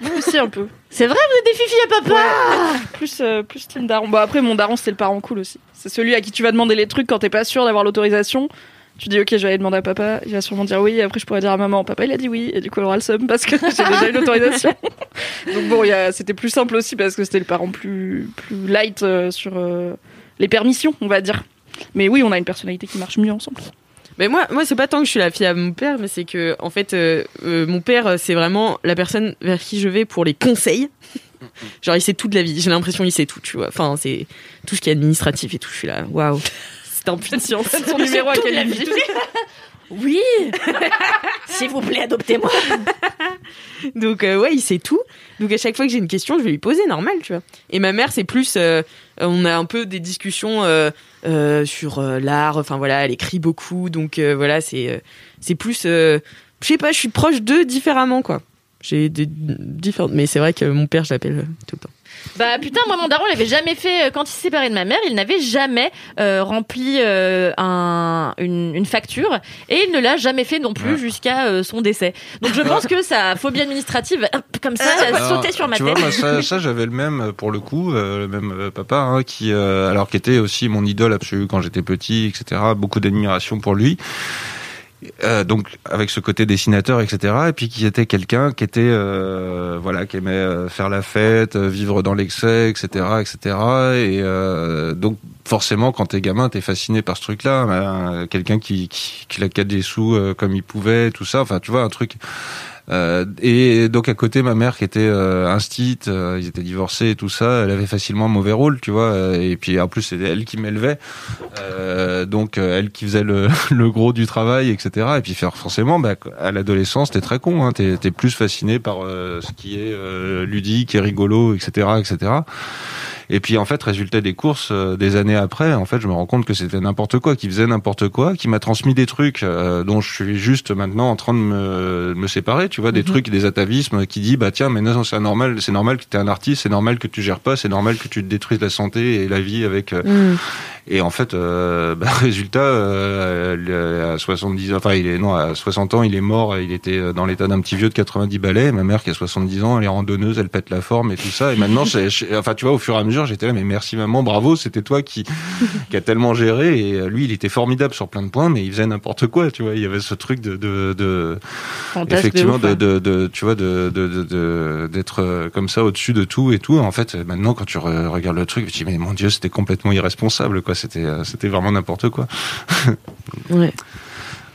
Moi aussi, un peu. C'est vrai, vous êtes des fifis à papa. Plus, euh, plus team daron. Bon, après, mon daron, c'était le parent cool aussi. C'est celui à qui tu vas demander les trucs quand t'es pas sûr d'avoir l'autorisation. Tu dis, ok, je vais aller demander à papa. Il va sûrement dire oui. Et après, je pourrais dire à maman, papa, il a dit oui. Et du coup, elle aura le seum parce que [LAUGHS] j'ai déjà eu l'autorisation. [LAUGHS] Donc bon, c'était plus simple aussi parce que c'était le parent plus, plus light euh, sur euh, les permissions, on va dire. Mais oui, on a une personnalité qui marche mieux ensemble. Mais moi, moi, c'est pas tant que je suis la fille à mon père, mais c'est que, en fait, euh, euh, mon père, euh, c'est vraiment la personne vers qui je vais pour les conseils. [LAUGHS] Genre, il sait tout de la vie. J'ai l'impression qu'il sait tout, tu vois. Enfin, c'est tout ce qui est administratif et tout. Je suis là, waouh. C'est impatient. Son numéro à quelle vie [LAUGHS] Oui. [LAUGHS] S'il vous plaît, adoptez-moi. Donc, euh, ouais, il sait tout. Donc, à chaque fois que j'ai une question, je vais lui poser, normal, tu vois. Et ma mère, c'est plus. On a un peu des discussions euh, euh, sur euh, l'art. Enfin, voilà, elle écrit beaucoup. Donc, voilà, c'est c'est plus. je sais pas, je suis proche d'eux différemment, quoi. J'ai des différentes. Mais c'est vrai que mon père, je l'appelle tout le temps. Bah putain, moi mon daron il avait jamais fait euh, quand il s'est séparé de ma mère, il n'avait jamais euh, rempli euh, un, une, une facture et il ne l'a jamais fait non plus jusqu'à euh, son décès. Donc je pense que sa phobie administrative, hop, comme ça, elle a Alors, sauté sur ma tu tête. vois, moi, ça, ça, j'avais le même pour le coup, euh, le même euh, papa, hein, qui, euh, alors qui était aussi mon idole absolue quand j'étais petit, etc. Beaucoup d'admiration pour lui. Euh, donc avec ce côté dessinateur, etc. Et puis qui était quelqu'un qui était, euh, voilà, qui aimait euh, faire la fête, euh, vivre dans l'excès, etc., etc. Et euh, donc forcément, quand t'es gamin, t'es fasciné par ce truc-là. Euh, quelqu'un qui, qui, qui la des sous euh, comme il pouvait, tout ça. Enfin, tu vois, un truc et donc à côté, ma mère qui était euh, instite, euh, ils étaient divorcés et tout ça, elle avait facilement un mauvais rôle, tu vois. euh, Et puis en plus, c'était elle qui m'élevait, Euh, donc euh, elle qui faisait le, [LAUGHS] le gros du travail, etc. Et puis forcément, bah, à l'adolescence, t'es très con, hein, t'es plus fasciné par euh, ce qui est euh, ludique et rigolo, etc., etc. Et puis en fait, résultat des courses, euh, des années après, en fait, je me rends compte que c'était n'importe quoi, qui faisait n'importe quoi, qui m'a transmis des trucs euh, dont je suis juste maintenant en train de me, me séparer, tu vois, des trucs, des atavismes qui dit bah tiens, mais non, c'est normal, c'est normal que tu es un artiste, c'est normal que tu gères pas, c'est normal que tu te détruises la santé et la vie avec. euh, Mm. Et en fait, euh, [LAUGHS] bah, résultat, euh, à 70 ans, enfin, il est non, à 60 ans, il est mort. Il était euh, dans l'état d'un petit vieux de 90 balais. Ma mère qui a 70 ans, elle est randonneuse, elle pète la forme et tout ça. Et maintenant, [LAUGHS] enfin, tu vois, au fur et à mesure, j'étais là, mais merci maman, bravo, c'était toi qui [LAUGHS] qui a tellement géré. Et euh, lui, il était formidable sur plein de points, mais il faisait n'importe quoi. Tu vois, il y avait ce truc de de, effectivement ouf, de, de, de- tu vois de d'être euh, comme ça au-dessus de tout et tout en fait maintenant quand tu re- regardes le truc tu te dis mais mon dieu c'était complètement irresponsable quoi c'était euh, c'était vraiment n'importe quoi [LAUGHS] Ouais.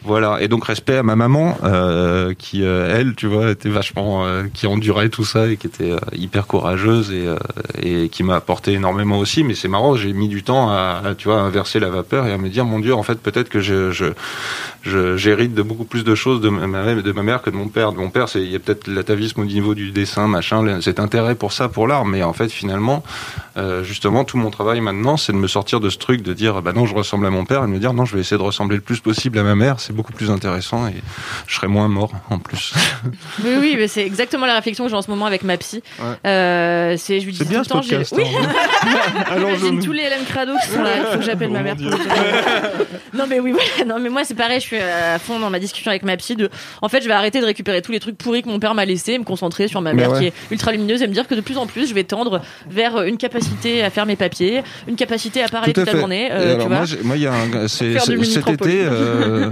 Voilà et donc respect à ma maman euh, qui euh, elle tu vois était vachement euh, qui endurait tout ça et qui était euh, hyper courageuse et euh, et qui m'a apporté énormément aussi mais c'est marrant j'ai mis du temps à, tu vois à inverser la vapeur et à me dire mon dieu en fait peut-être que je je j'hérite de beaucoup plus de choses de ma, de ma mère que de mon père. De mon père, c'est il y a peut-être l'atavisme au niveau du dessin, machin, cet intérêt pour ça, pour l'art, mais en fait, finalement, euh, justement, tout mon travail maintenant, c'est de me sortir de ce truc de dire, bah non, je ressemble à mon père, et de me dire, non, je vais essayer de ressembler le plus possible à ma mère. C'est beaucoup plus intéressant et je serai moins mort en plus. [LAUGHS] Oui, oui, mais c'est exactement la réflexion que j'ai en ce moment avec ma psy. Ouais. Euh, c'est, je lui dis bien tout le temps, j'ai- podcast. Oui, [LAUGHS] hein. J'imagine Allons-y. tous les LM Crado qui sont là. Il faut que j'appelle ma mère. pour. [LAUGHS] Non mais oui voilà non mais moi c'est pareil je suis à fond dans ma discussion avec ma psy de en fait je vais arrêter de récupérer tous les trucs pourris que mon père m'a laissé et me concentrer sur ma Mais mère ouais. qui est ultra lumineuse et me dire que de plus en plus je vais tendre vers une capacité à faire mes papiers une capacité à parler Tout à toute la journée euh, alors tu vois moi, il y a un, cet été, euh,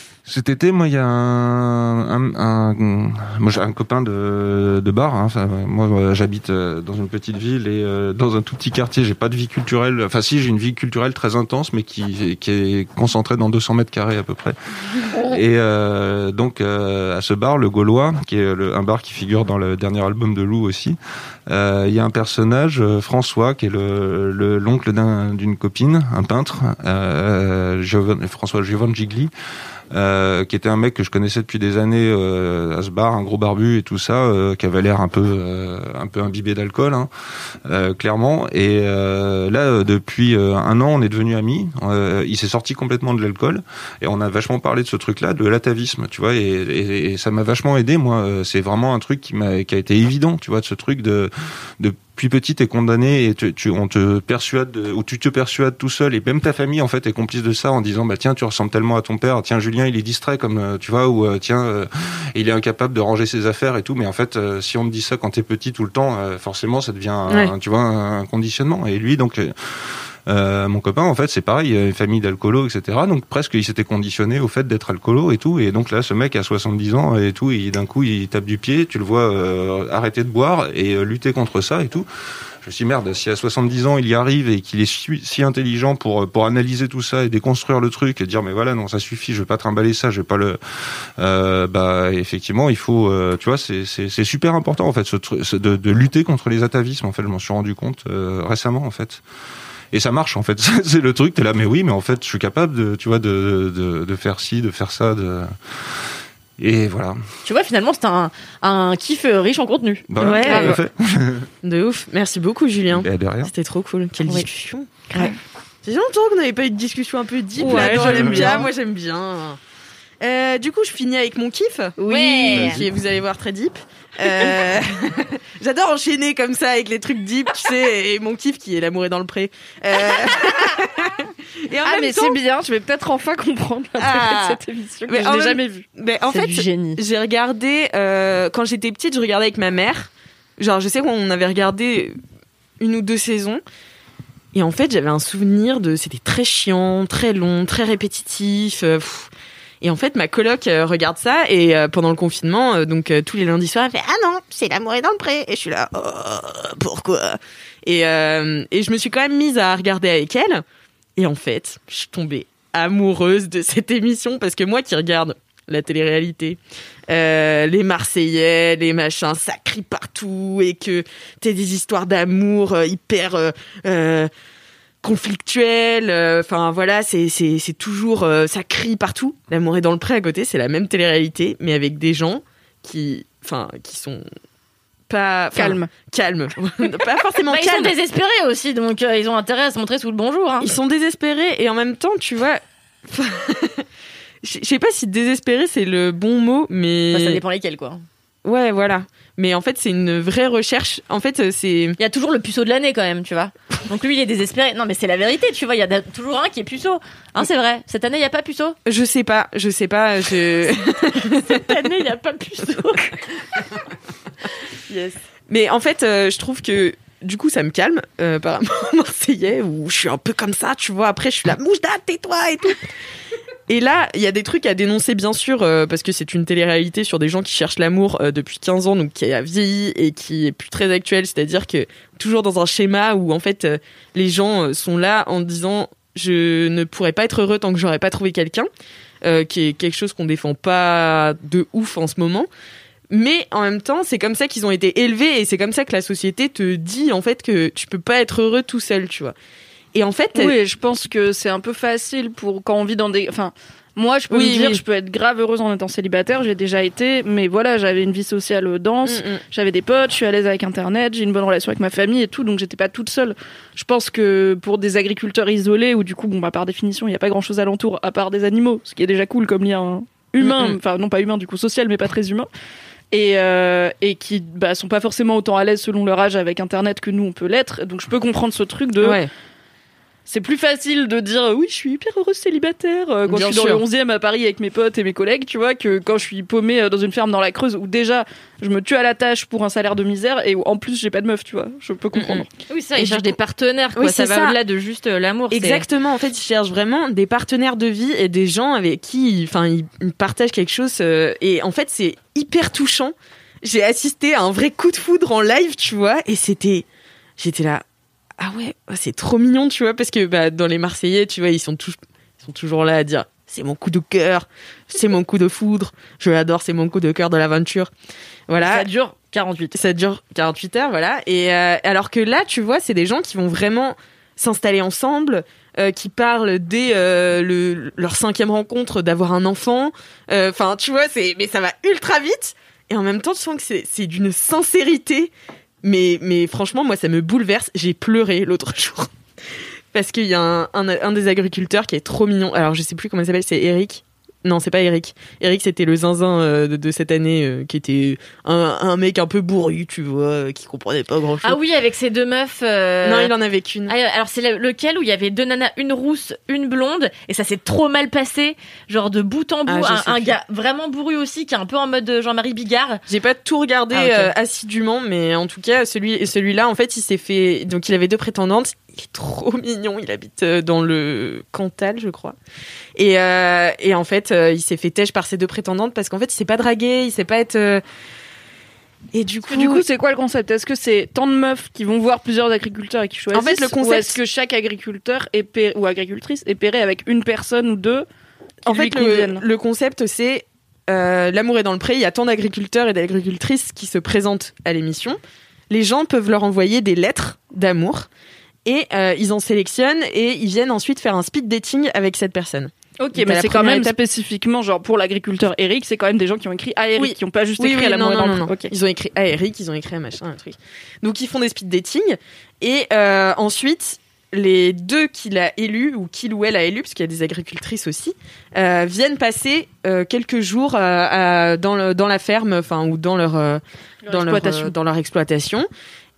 cet été, moi, il y a un, un, un- moi, j'ai un copain de, de bar. Hein, moi, euh, j'habite euh, dans une petite ville et euh, dans un tout petit quartier. J'ai pas de vie culturelle. Enfin, si, j'ai une vie culturelle très intense, mais qui, qui est concentrée dans 200 mètres carrés à peu près. [LAUGHS] Et euh, donc, euh, à ce bar, le Gaulois, qui est le- un bar qui figure dans le dernier album de Lou aussi. Il y a un personnage, François, qui est le le- l'oncle d'un- d'une copine, un peintre, François Giovanni Gigli, euh, qui était un mec que je connaissais depuis des années euh, à ce bar, un gros barbu et tout ça, euh, qui avait l'air un peu euh, un peu imbibé d'alcool, hein, euh, clairement. Et euh, là, depuis un an, on est devenus amis. Il s'est sorti complètement de l'alcool et on a vachement parlé de ce truc-là, de l'atavisme, tu vois. Et, et- et ça m'a vachement aidé. Moi, c'est vraiment un truc qui m'a qui a été évident, tu vois, de ce truc de depuis petit t'es condamné et tu, tu- on te persuade de- ou tu te persuades tout seul et même ta famille en fait est complice de ça en disant bah tiens tu ressembles tellement à ton père tiens Julien il est distrait comme euh, tu vois ou euh, tiens euh, il est incapable de ranger ses affaires et tout mais en fait euh, si on te dit ça quand t'es petit tout le temps euh, forcément ça devient un, tu vois un conditionnement. Et lui donc euh, euh, mon copain, en fait, c'est pareil, euh, une famille d'alcoolos, etc. Donc presque, il s'était conditionné au fait d'être alcoolo et tout. Et donc là, ce mec a 70 ans et tout, et d'un coup, il tape du pied. Tu le vois euh, arrêter de boire et euh, lutter contre ça et tout. Je me suis dit, merde, si à 70 ans il y arrive et qu'il est si, intelligent pour pour analyser tout ça et déconstruire le truc et dire mais voilà non ça suffit, je vais pas trimballer ça, je vais pas le euh, bah effectivement il faut euh, tu vois c'est c'est super important en fait ce, ce- de, de lutter contre les atavismes en fait je m'en suis rendu compte euh, récemment en fait et ça marche en fait [LAUGHS] c'est le truc t'es là mais oui mais en fait je suis capable de tu vois de de, de faire ci de faire ça de et voilà tu vois finalement c'est un, un kiff euh, riche en contenu bah, Ouais. tout à fait. [LAUGHS] De ouf. Merci beaucoup, Julien. Rien. C'était trop cool. Quelle discussion. Ouais. C'est longtemps qu'on n'avait pas eu de discussion un peu deep Ouais, j'aime bien. bien. Moi, j'aime bien. Euh, du coup, je finis avec mon kiff. Oui. Qui vous allez voir, très deep. Euh, [LAUGHS] J'adore enchaîner comme ça avec les trucs deep, tu sais, et mon kiff qui est l'amour est dans le pré. Euh, [LAUGHS] et en Ah, même mais temps, c'est bien. Je vais peut-être enfin comprendre l'intérêt Ah. de cette émission que Mais je en n'ai même- jamais vue. ben, en c'est fait, du génie j'ai regardé euh, quand j'étais petite, je regardais avec ma mère. Genre, je sais qu'on avait regardé une ou deux saisons. Et en fait, j'avais un souvenir de c'était très chiant, très long, très répétitif. pff. Et en fait, ma coloc euh, regarde ça et euh, pendant le confinement, euh, donc tous les lundis soirs, elle fait ah non, c'est l'amour est dans le pré. Et je suis là, oh, pourquoi? Et, et je me suis quand même mise à regarder avec elle. Et en fait, je suis tombée amoureuse de cette émission parce que moi qui regarde la télé-réalité. Les Marseillais, les machins, ça crie partout et que t'as des histoires d'amour hyper conflictuelles. euh, Enfin voilà, c'est c'est c'est toujours euh, ça crie partout. L'amour est dans le pré à côté, c'est la même télé-réalité, mais avec des gens qui, enfin, qui sont pas enfin, Calme. calmes, [LAUGHS] pas forcément Bah, ils sont calmes. désespérés aussi, donc euh, ils ont intérêt à se montrer sous le bonjour. Hein. Ils sont désespérés et en même temps, tu vois. [LAUGHS] Je je sais pas si désespéré c'est le bon mot, mais Enfin, ça dépend lesquels, quoi. Ouais, voilà. Mais en fait, c'est une vraie recherche. En fait, euh, c'est Il y a toujours le puceau de l'année quand même, tu vois. Donc lui, il est désespéré. Non, mais c'est la vérité, tu vois. Il y a toujours un qui est puceau. Hein, c'est vrai. Cette année, il y a pas puceau? je sais pas, je sais pas, je [LAUGHS] Cette année, il y a pas puceau. [LAUGHS] yes. Mais en fait, euh, je trouve que du coup, ça me calme euh, par rapport aux Marseillais où je suis un peu comme ça, tu vois. Après, je suis la mouche date, tais-toi et tout. Et là, il y a des trucs à dénoncer, bien sûr, euh, parce que c'est une télé-réalité sur des gens qui cherchent l'amour euh, depuis 15 ans, donc qui a vieilli et qui est plus très actuel. C'est-à-dire que toujours dans un schéma où, en fait, les gens sont là en disant je ne pourrais pas être heureux tant que j'aurais pas trouvé quelqu'un, qui est quelque chose qu'on défend pas de ouf en ce moment. Mais en même temps, c'est comme ça qu'ils ont été élevés et c'est comme ça que la société te dit en fait que tu peux pas être heureux tout seul, tu vois. Et en fait, Oui, je pense que c'est un peu facile pour quand on vit dans des. Enfin, moi, je peux Oui, me dire, oui. je peux être grave heureuse en étant célibataire. J'ai déjà été, mais voilà, j'avais une vie sociale euh, dense. Mm, mm. J'avais des potes, je suis à l'aise avec Internet, j'ai une bonne relation avec ma famille et tout, donc j'étais pas toute seule. Je pense que pour des agriculteurs isolés, où du coup, bon, bah, par définition, il y a pas grand chose alentour, à part des animaux, ce qui est déjà cool comme lien humain, Mm, mm. enfin, non pas humain, du coup, social, mais pas très humain. Et, euh, et qui bah, sont pas forcément autant à l'aise selon leur âge avec Internet que nous on peut l'être. Donc je peux comprendre ce truc de. C'est plus facile de dire oui, je suis hyper heureuse célibataire euh, quand Bien je suis dans le 11e à Paris avec mes potes et mes collègues, tu vois, que quand je suis paumée euh, dans une ferme dans la Creuse où déjà je me tue à la tâche pour un salaire de misère et où en plus j'ai pas de meuf, tu vois. Je peux comprendre. Oui, ça, Et ils cherchent des partenaires, quoi. Oui, ça c'est va ça. au-delà de juste euh, l'amour. c'est- Exactement. En fait, ils cherchent vraiment des partenaires de vie et des gens avec qui, enfin, ils ils partagent quelque chose. euh, et en fait, c'est hyper touchant. J'ai assisté à un vrai coup de foudre en live, tu vois, et c'était, j'étais là, ah ouais, oh, c'est trop mignon, tu vois, parce que bah, dans les Marseillais, tu vois, ils sont tous, ils sont toujours là à dire, c'est mon coup de cœur, c'est mon coup de foudre, je l'adore, c'est mon coup de cœur de l'aventure. Voilà. Ça dure 48. Ça dure 48 heures, voilà. Et euh, alors que là, tu vois, c'est des gens qui vont vraiment s'installer ensemble, euh, qui parlent dès euh, le, leur cinquième rencontre d'avoir un enfant. Enfin, tu vois, c'est mais ça va ultra vite. Et en même temps, tu sens que c'est d'une sincérité. Mais, mais franchement, moi, ça me bouleverse. J'ai pleuré l'autre [LAUGHS] jour. Parce qu'il y a un, un, un des agriculteurs qui est trop mignon. Alors, je sais plus comment il s'appelle, c'est Eric. Non, c'est pas Eric. Eric, c'était le zinzin euh, de, de cette année, euh, qui était un, un mec un peu bourru, tu vois, euh, qui comprenait pas grand chose. Ah oui, avec ces deux meufs. Non, il en avait qu'une. Ah, alors c'est le- lequel où il y avait deux nanas, une rousse, une blonde, et ça s'est trop mal passé, genre de bout en bout. Ah, un gars vraiment bourru aussi, qui est un peu en mode Jean-Marie Bigard. J'ai pas tout regardé Ah, assidûment, mais en tout cas, celui, celui-là, en fait, il s'est fait. Donc, il avait deux prétendantes. Il est trop mignon. Il habite euh, dans le Cantal, je crois. Et, euh, et en fait, euh, il s'est fait têche par ses deux prétendantes parce qu'en fait, il sait pas draguer, il sait pas être. Et du coup, Du coup, c'est quoi le concept? Est-ce que c'est tant de meufs qui vont voir plusieurs agriculteurs et qui choisissent En fait, le concept- est-ce que chaque agriculteur est ou agricultrice est pairé avec une personne ou deux qui en lui fait, le, le concept, c'est euh, l'amour est dans le pré. Il y a tant d'agriculteurs et d'agricultrices qui se présentent à l'émission. Les gens peuvent leur envoyer des lettres d'amour et euh, ils en sélectionnent et ils viennent ensuite faire un speed dating avec cette personne. Ok, mais c'est quand même étape- spécifiquement, genre pour l'agriculteur Eric, c'est quand même des gens qui ont écrit à Eric, Oui. qui ont pas juste écrit oui, à la non, non, non, non. Ils ont écrit à Eric, ils ont écrit à machin, un truc. Donc ils font des speed dating et euh, ensuite les deux qu'il a élus ou qu'il ou elle a élu, parce qu'il y a des agricultrices aussi, euh, viennent passer euh, quelques jours à- dans, le, dans la ferme, enfin ou dans leur, Leur dans leur, exploitation. dans leur exploitation.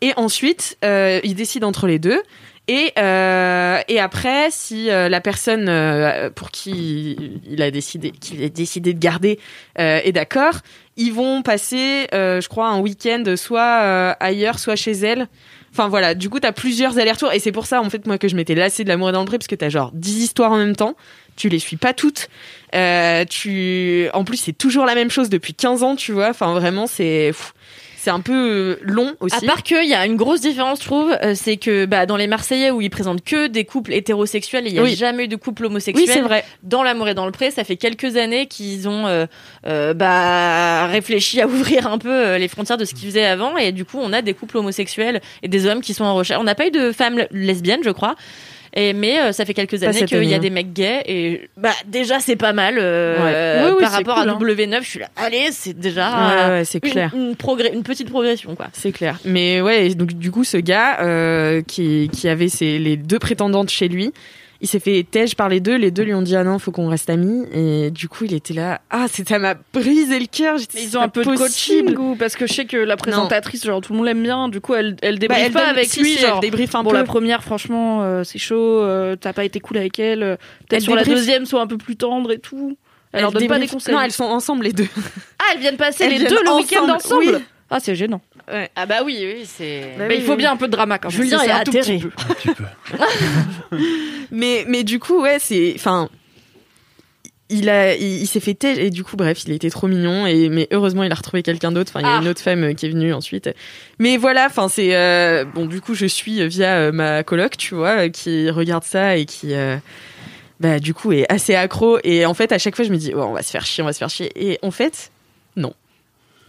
Et ensuite, euh, ils décident entre les deux. Et, euh, et après, si euh, la personne euh, pour qui il a décidé, qu'il a décidé de garder est d'accord, ils vont passer, je crois, un week-end soit ailleurs, soit chez elle. Enfin voilà, du coup, t'as plusieurs allers-retours. Et c'est pour ça, en fait, moi, que je m'étais lassée de l'amour dans le parce que t'as genre 10 histoires en même temps. Tu les suis pas toutes. Tu... En plus, c'est toujours la même chose depuis 15 ans, tu vois. Enfin, vraiment, c'est... c'est un peu euh, long aussi. À part qu'il y a une grosse différence, je trouve, euh, c'est que bah, dans les Marseillais où ils présentent que des couples hétérosexuels, et il n'y a Oui. jamais eu de couple homosexuel. oui, c'est vrai. Dans l'amour et dans le pré, ça fait quelques années qu'ils ont euh, euh, bah, réfléchi à [LAUGHS] ouvrir un peu les frontières de ce qu'ils faisaient avant, et du coup, on a des couples homosexuels et des hommes qui sont en recherche. On n'a pas eu de femmes lesbiennes, je crois. Et mais euh, ça fait quelques années qu'il y a des mecs gays et bah déjà c'est pas mal euh, Ouais. euh, Oui, oui, par rapport cool, à hein. W9 je suis là allez c'est déjà Ouais, ouais, c'est une- clair. une, progrès- une petite progression quoi C'est clair. Mais ouais, donc du coup, ce gars euh, qui, qui avait ses, les deux prétendantes chez lui, il s'est fait tège par les deux. Les deux lui ont dit ah non, faut qu'on reste amis. Et du coup, il était là. Ah, ça m'a brisé le cœur. Ils ont un peu de possible. coaching ou parce que je sais que la présentatrice, genre tout le monde l'aime bien, du coup elle, elle Bah, débriefe elle pas donne- avec si, lui, si, genre elle débriefe un bon peu. la première franchement euh, c'est chaud, euh, t'as pas été cool avec elle, euh, peut-être sur la deuxième soit un peu plus tendre et tout. Elle, leur donne pas des conseils. Non, elles sont ensemble les deux. Ah elles viennent passer Elles les viennent deux le week-end ensemble, ensemble. Ah c'est gênant. ah bah oui oui c'est Bah Mais oui, il faut oui. bien un peu de drama quand même. Julien est un tout petit atterré. peu. Un petit peu. [LAUGHS] Mais mais du coup, ouais, c'est enfin. Il a, il, il s'est fait têche et du coup, bref, il a été trop mignon et mais heureusement, il a retrouvé quelqu'un d'autre. Enfin, il y a Ah. une autre femme euh, qui est venue ensuite. Mais voilà, enfin, c'est euh, bon. Du coup, je suis via euh, ma coloc, tu vois, qui regarde ça et qui, euh, bah, du coup, est assez accro. Et en fait, à chaque fois, je me dis, oh, on va se faire chier, on va se faire chier. Et en fait, non.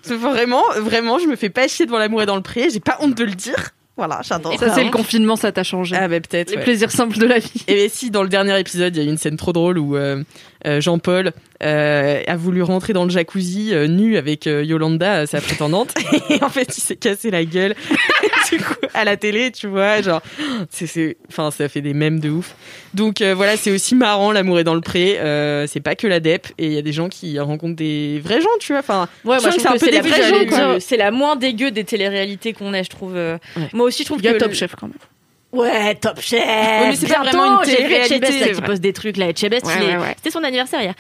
C'est Vraiment, vraiment, je me fais pas chier devant l'amour et dans le pré. J'ai pas honte de le dire. Voilà, j'adore. Ça c'est le confinement, ça t'a changé. Ah bah peut-être. Les ouais. plaisirs simples de la vie. Et bien, si dans le dernier épisode, il y a eu une scène trop drôle où euh, euh, Jean-Paul euh, a voulu rentrer dans le jacuzzi euh, nu avec euh, Yolanda, sa prétendante, [LAUGHS] et en fait, il s'est cassé la gueule. Du coup, à la télé, tu vois, genre, c'est, c'est, enfin, ça fait des mèmes de ouf. Donc euh, voilà, c'est aussi marrant, l'amour est dans le pré. Euh, c'est pas que la dep, et il y a des gens qui rencontrent des vrais gens, tu vois. Enfin, Ouais, moi, je trouve que c'est c'est un peu la, des vrais j'allais gens, quoi. dire, c'est la moins dégueu des téléréalités qu'on ait, je trouve. euh. Ouais. Moi aussi, je trouve Il y a que Top le- Chef quand même. Ouais, Top Chef. mais c'est pas vraiment une j'ai vu télé-réalité, Etchebest, là, c'est qui poste des trucs là. Etchebest, Ouais, ouais, ouais. c'était son anniversaire hier.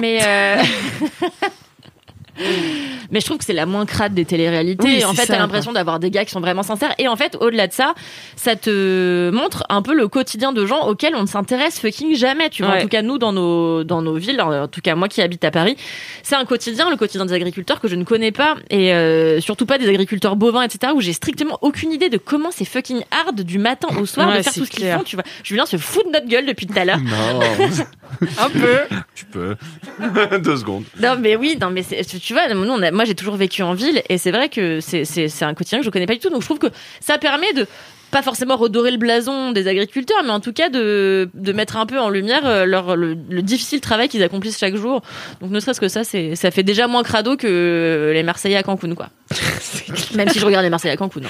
Mais [LAUGHS] euh, [LAUGHS] Mais je trouve que c'est la moins crade des téléréalités. Oui, et en fait, t'as l'impression d'avoir des gars qui sont vraiment sincères. Et en fait, au-delà de ça, ça te montre un peu le quotidien de gens auxquels on ne s'intéresse fucking jamais. Tu vois, Ouais. en tout cas, nous, dans nos, dans nos villes, en tout cas, moi qui habite à Paris, c'est un quotidien, le quotidien des agriculteurs que je ne connais pas. Et euh, surtout pas des agriculteurs bovins, etc., où j'ai strictement aucune idée de comment c'est fucking hard du matin au soir Ouais, de faire tout ce qu'ils font. Tu vois, Julien se fout de notre gueule depuis tout à l'heure. Non, [LAUGHS] un peu. tu peux. [LAUGHS] Deux secondes. Non, mais oui, non, mais c'est- tu vois, nous, moi j'ai toujours vécu en ville et c'est vrai que c'est- un quotidien que je connais pas du tout. Donc je trouve que ça permet de pas forcément redorer le blason des agriculteurs, mais en tout cas de, mettre un peu en lumière euh, leur, le, le difficile travail qu'ils accomplissent chaque jour. Donc ne serait-ce que ça, ça fait déjà moins crado que les Marseillais à Cancun, quoi. Même si je regarde les Marseillais à Cancun. hein.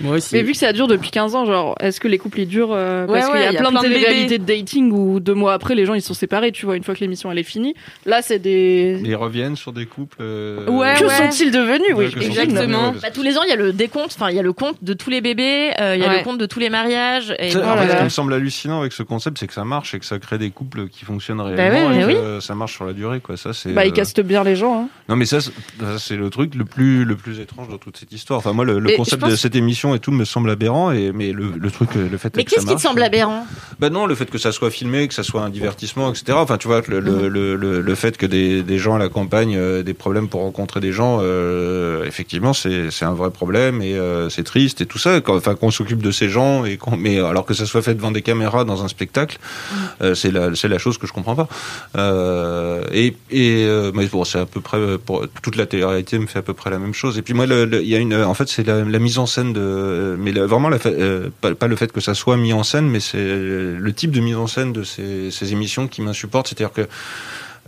Moi aussi. Mais vu que ça dure depuis 15 ans, genre, est-ce que les couples ils durent euh, Parce Ouais, qu'il y ouais, y a plein, plein de télé-réalités de dating où deux mois après les gens ils sont séparés, tu vois, une fois que l'émission elle est finie. Là c'est des. Ils reviennent sur des couples. euh, Ouais, que ouais. sont-ils devenus? Ouais, Oui, exactement. devenus. Bah, tous les ans, il y a le décompte, enfin, il y a le compte de tous les bébés, euh, il y a Ouais. le compte de tous les mariages. Et bon, en fait, ce qui me semble hallucinant avec ce concept, c'est que ça marche et que ça crée des couples qui fonctionnent oui, réellement mais et que ça marche sur la durée. Quoi. Ça, c'est, Bah ils euh, castent bien les gens. Hein. Non, mais ça, c'est- ça, c'est le truc le plus, le plus étrange dans toute cette histoire. Enfin, moi, le, concept pense- de cette émission et tout me semble aberrant, et, mais le, le truc, le fait Mais qu'est-ce qui te semble aberrant? Bah non, le fait que ça soit filmé, que ça soit un divertissement, etc. Enfin, tu vois, le, le, le, le, fait que des, des gens à la campagne euh, des problèmes pour rencontrer des gens, euh, effectivement, c'est un vrai problème et euh, c'est triste et tout ça. Quand, enfin, qu'on s'occupe de ces gens et qu'on, mais alors que ça soit fait devant des caméras dans un spectacle, euh, c'est la c'est la chose que je comprends pas. Euh, et et euh, mais bon, c'est à peu près euh, pour toute la télé-réalité me fait à peu près la même chose. Et puis moi, le- il y a une, en fait, c'est la, mise en scène de, mais vraiment euh, pas, pas le fait que ça soit mis en scène, mais c'est le type de mise en scène de ces, ces émissions qui m'insupporte. C'est-à-dire que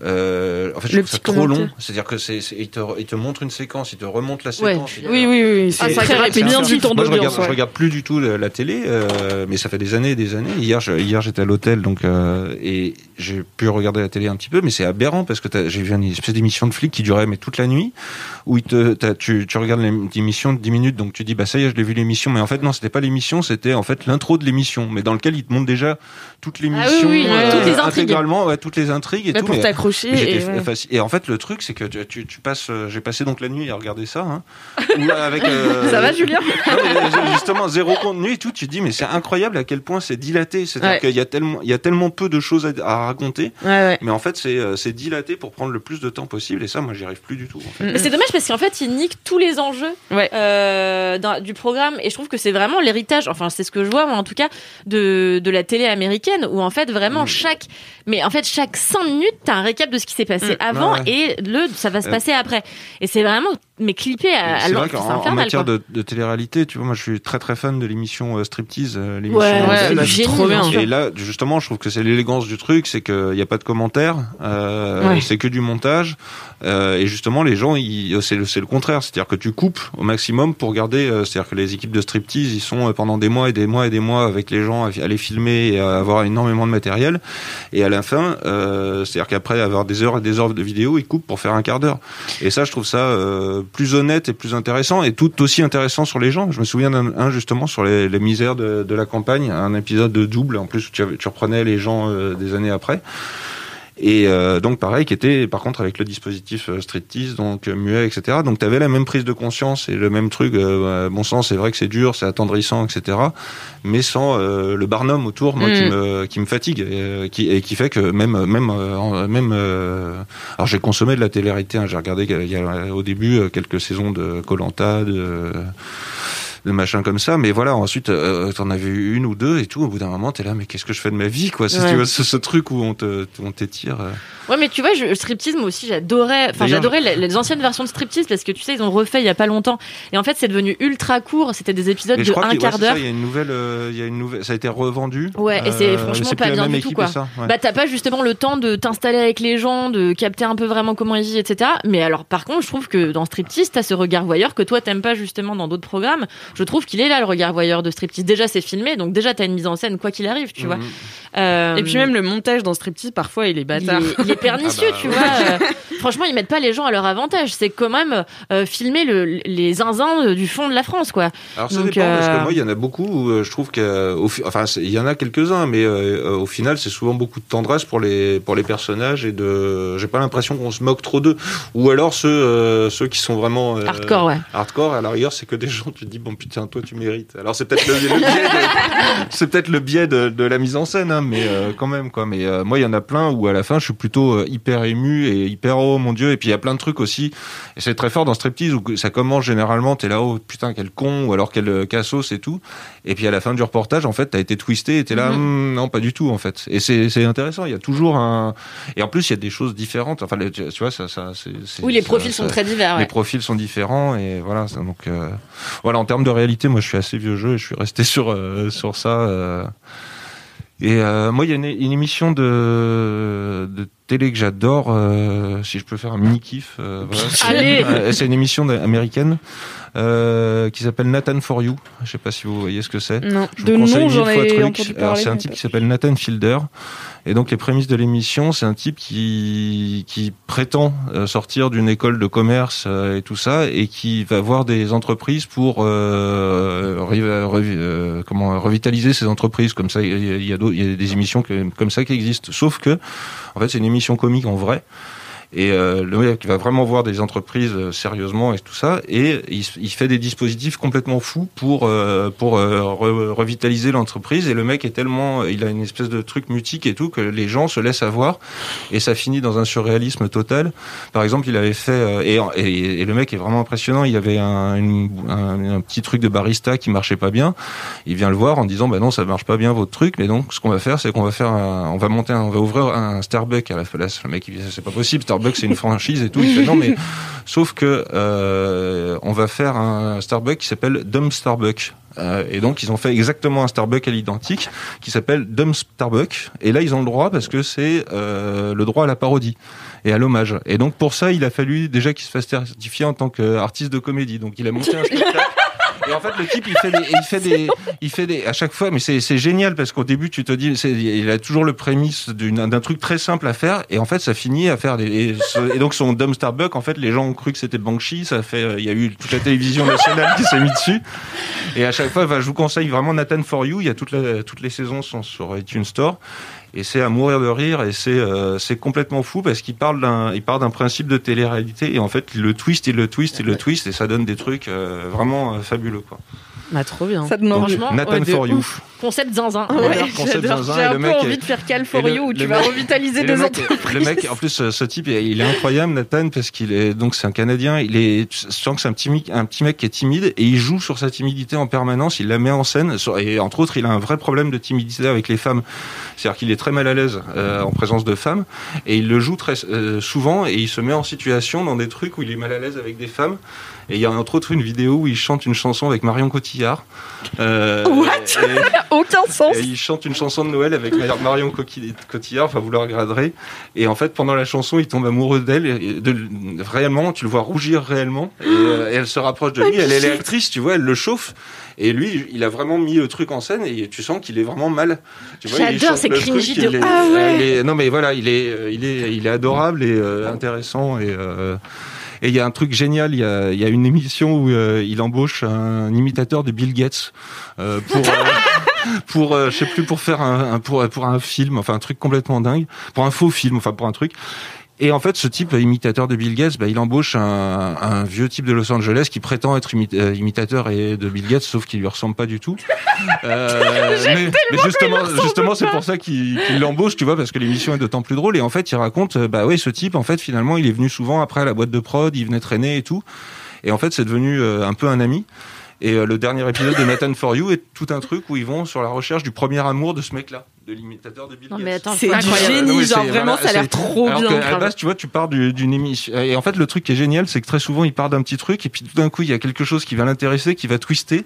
euh, en fait, je Le trouve ça trop long. C'est-à-dire que c'est, c'est- il, te, il te montre une séquence, il te remonte la Ouais. séquence. il- Oui, oui, oui. Ah, c'est ça très gratte bien du temps moi, je regarde, d'audience. je ouais. regarde plus du tout la, la télé, euh, mais ça fait des années et des années. Hier, je- hier j'étais à l'hôtel, donc euh, et j'ai pu regarder la télé un petit peu, mais c'est aberrant parce que t'as- j'ai vu une espèce d'émission de flic qui durait mais toute la nuit, où il te, t'as- tu, tu regardes l'émission de 10 minutes, donc tu dis bah ça y est, je l'ai vu l'émission, mais en fait non, c'était pas l'émission, c'était en fait l'intro de l'émission, mais dans lequel il te montre déjà toute l'émission, Ah oui, oui, ouais, toutes les intrigues. intégralement, ouais, toutes les intrigues et Mais tout. pour mais- accroché. Et, ouais. faci- et en fait, le truc, c'est que tu, tu, tu passes. euh, J'ai passé donc la nuit à regarder ça. Hein, [LAUGHS] Où, avec, euh, Ça va, Julien? Non, mais justement, zéro contenu et tout. Tu te dis, mais c'est incroyable à quel point c'est dilaté. C'est-à-dire Ouais. qu'il y a tellement, il y a tellement peu de choses à, à raconter. Ouais, ouais. Mais en fait, c'est euh, dilaté pour prendre le plus de temps possible. Et ça, moi, j'y arrive plus du tout. En fait. Mais c'est dommage parce qu'en fait, il nique tous les enjeux euh, du programme. Et je trouve que c'est vraiment l'héritage, enfin, c'est ce que je vois, moi, en tout cas, de, de la télé américaine, où en fait, vraiment, Mm. chaque. Mais en fait, chaque 5 minutes, t'as un récap de ce qui s'est passé Mm. avant Ouais, et le, ça va se Euh. passer après. Et c'est vraiment, mais clippé à, à en infernal, matière de, de télé-réalité, tu vois, moi, je suis très très fan de l'émission euh, Striptease, euh, l'émission Ouais, Ouais, d'elle. bah, génial, trop bien. Et là, justement, je trouve que c'est l'élégance du truc, c'est qu'il n'y a pas de commentaires, euh, Ouais. c'est que du montage. Euh, et justement, les gens, c'est le, le contraire, c'est-à-dire que tu coupes au maximum pour garder. euh, c'est-à-dire que les équipes de striptease, ils sont euh, pendant des mois et des mois et des mois avec les gens à, à les filmer et à avoir énormément de matériel. Et à la fin, euh, c'est-à-dire qu'après avoir des heures et des heures de vidéo, ils coupent pour faire un quart d'heure. Et ça, je trouve ça euh, plus honnête et plus intéressant et tout aussi intéressant sur les gens. Je me souviens d'un un, justement sur les, les misères de, la campagne, un épisode de double en plus où tu reprenais les gens euh, des années après. Et euh, donc pareil, qui était par contre avec le dispositif euh, striptease, donc euh, muet, etc. Donc tu avais la même prise de conscience et le même truc. euh, bon sang, c'est vrai que c'est dur, c'est attendrissant, etc. Mais sans euh, le barnum autour, moi, qui Mm. me qui me fatigue et, euh, qui et qui fait que même même même. euh, alors j'ai consommé de la télé-réalité. hein, j'ai regardé il y a au début quelques saisons de Colanta, de de machin comme ça mais voilà ensuite euh, t'en as vu une ou deux et tout au bout d'un moment t'es là mais qu'est-ce que je fais de ma vie quoi? Si Ouais. tu vois ce, ce truc où on te on t'étire euh. Ouais, mais tu vois, je, le striptease, moi aussi, j'adorais. Enfin, j'adorais les, les anciennes versions de striptease parce que tu sais, ils ont refait il y a pas longtemps. Et en fait, c'est devenu ultra court. C'était des épisodes de un ouais, quart d'heure. il y a une nouvelle euh, il y a une nouvelle ça a été revendu Ouais, et c'est Euh, franchement pas bien du tout, quoi. ça, ouais. Bah t'as pas justement le temps de t'installer avec les gens, de capter un peu vraiment comment ils vivent, etc. Mais alors par contre, je trouve que dans Striptease, t'as ce regard voyeur que toi t'aimes pas justement dans d'autres programmes. Je trouve qu'il est là le regard voyeur de Striptease. Déjà c'est filmé, donc déjà t'as une mise en scène quoi qu'il arrive, tu vois. Mhm. Euh, Et puis même le montage dans Striptease, parfois, il est il bâtard. est, il est pernicieux, Ah bah, tu ouais. vois. Euh, [LAUGHS] franchement, ils mettent pas les gens à leur avantage. C'est quand même euh, filmer le, les zinzins euh, du fond de la France, quoi. Alors ça Donc, dépend parce euh, que moi il y en a beaucoup où euh, je trouve que au fi- enfin il y en a quelques-uns mais euh, euh, au final c'est souvent beaucoup de tendresse pour les pour les personnages et de j'ai pas l'impression qu'on se moque trop d'eux ou alors ceux euh, ceux qui sont vraiment euh, Hardcore, ouais. hardcore à la rigueur c'est que des gens tu te dis bon putain toi tu mérites. Alors c'est peut-être le, le biais de, [LAUGHS] c'est peut-être le biais de, de la mise en scène hein, mais euh, quand même quoi. Mais euh, moi il y en a plein où à la fin je suis plutôt euh, hyper ému et hyper oh mon dieu. Et puis il y a plein de trucs aussi. Et c'est très fort dans striptease où ça commence généralement t'es là oh putain quel con ou alors quel cassos et tout. Et puis à la fin du reportage en fait t'as été twisté et t'es là Mhm. Hum, non pas du tout en fait. Et c'est c'est intéressant. Il y a toujours un et en plus il y a des choses différentes. Enfin les- tu vois ça ça c'est c'est- Oui, les ça- profils ça- sont très divers, les ouais. profils sont différents et voilà donc euh, voilà en termes de réalité moi je suis assez vieux jeu et je suis resté [LAUGHS] sur euh, sur ça euh. et euh, moi il y a une, émission de, de télé que j'adore euh, si je peux faire un mini kiff euh, voilà. Euh, c'est une émission américaine euh, qui s'appelle Nathan for You je sais pas si vous voyez ce que c'est Non. je De vous conseille nom, mille j'en fois ai c'est un type qui s'appelle Nathan Fielder. Et donc, les prémices de l'émission, c'est un type qui, qui prétend euh, sortir d'une école de commerce euh, et tout ça, et qui va voir des entreprises pour euh, euh, comment revitaliser ces entreprises. Comme ça, il y a, il y a d'autres- il y a des émissions que- comme ça qui existent. Sauf que, en fait, c'est une émission comique en vrai. Et euh, le mec va vraiment voir des entreprises euh, sérieusement et tout ça, et il, il fait des dispositifs complètement fous pour euh, pour euh, re- revitaliser l'entreprise. Et le mec est tellement, il a une espèce de truc mutique et tout que les gens se laissent avoir, et ça finit dans un surréalisme total. Par exemple, il avait fait et, et, et le mec est vraiment impressionnant. Il avait un, un, un petit truc de barista qui marchait pas bien. Il vient le voir en disant bah non ça marche pas bien votre truc, mais donc ce qu'on va faire c'est qu'on va faire un- on va monter un- on va ouvrir un Starbucks à la place. Le mec il dit c'est pas possible Starbucks c'est une franchise et tout. Il fait non mais [LAUGHS] sauf que euh, on va faire un Starbucks qui s'appelle Dumb Starbucks. Euh, et donc ils ont fait exactement un Starbucks à l'identique qui s'appelle Dumb Starbucks. Et là ils ont le droit parce que c'est euh, le droit à la parodie et à l'hommage. Et donc pour ça il a fallu déjà qu'il se fasse certifier en tant qu'artiste de comédie. Donc il a monté un [LAUGHS] spectacle. Et en fait, le type, il fait des, il fait des, il fait des, à chaque fois, mais c'est, c'est génial parce qu'au début, tu te dis, il a toujours le prémisse d'une, d'un truc très simple à faire, et en fait, ça finit à faire des, et, donc son Dumb Starbuck, en fait, les gens ont cru que c'était Banksy, ça fait, il y a eu toute la télévision nationale qui s'est mis dessus, et à chaque fois, enfin, je vous conseille vraiment Nathan for You, il y a toute la, toutes les saisons sont sur iTunes Store, Et c'est à mourir de rire et c'est euh, c'est complètement fou parce qu'il parle d'un il part d'un principe de télé-réalité et en fait il le twist, il le twist, il le twist et ça donne des trucs euh, vraiment euh, fabuleux quoi. Bah, trop bien. Ça demande. Franchement, Nathan ouais, for you. ouf. Concept zinzin. Ouais, Voilà, concept j'adore. zinzin, J'ai un peu mec envie est- de faire Cal for le- you où tu vas mec- revitaliser des mec, entreprises. le mec, en plus, ce, type, il est incroyable, Nathan, parce qu'il est donc c'est un Canadien. Il est, tu sens que c'est un petit, mi- un petit mec qui est timide et il joue sur sa timidité en permanence. Il la met en scène et entre autres, il a un vrai problème de timidité avec les femmes. C'est-à-dire qu'il est très mal à l'aise euh, en présence de femmes et il le joue très euh, souvent et il se met en situation dans des trucs où il est mal à l'aise avec des femmes. Et il y a entre autres une vidéo où il chante une chanson avec Marion Cotillard. Euh, What? et- [LAUGHS] Aucun sens. et il chante une chanson de Noël avec Marion Cotillard, enfin vous le regarderez. Et en fait, pendant la chanson, il tombe amoureux d'elle. et De, réellement, tu le vois rougir réellement. Et, euh, et elle se rapproche de lui. Elle, elle est actrice, tu vois, elle le chauffe. Et lui, il a vraiment mis le truc en scène et tu sens qu'il est vraiment mal. J'adore, c'est cringy truc, de Ah ouais. est- non mais voilà, il est, euh, il est, il est adorable et euh, intéressant et. euh, et il y a un truc génial, il y a, il y a une émission où euh, il embauche un imitateur de Bill Gates euh, pour euh, [LAUGHS] pour euh, je sais plus pour faire un, un- pour pour un film, enfin un truc complètement dingue, pour un faux film, enfin pour un truc. Et en fait, ce type imitateur de Bill Gates, bah, il embauche un, un vieux type de Los Angeles qui prétend être euh, imitateur et de Bill Gates, sauf qu'il lui ressemble pas du tout. [LAUGHS] Euh, mais, mais justement, justement, c'est pour ça qu'il qu'il l'embauche, tu vois, parce que l'émission est d'autant plus drôle. Et en fait, il raconte, euh, bah oui, ce type, en fait, finalement, il est venu souvent après à la boîte de prod, il venait traîner et tout. Et en fait, c'est devenu euh, un peu un ami. Et euh, le dernier épisode de Nathan for You est tout un truc où ils vont sur la recherche du premier amour de ce mec-là, de l'imitateur de Bill Non, Gates. mais attends, C'est génie, genre vraiment, voilà, ça a l'air trop Alors bien. qu'à la grave. base, tu vois, tu pars du- d'une émission. Et en fait, le truc qui est génial, c'est que très souvent, il part d'un petit truc, et puis tout d'un coup, il y a quelque chose qui va l'intéresser, qui va twister.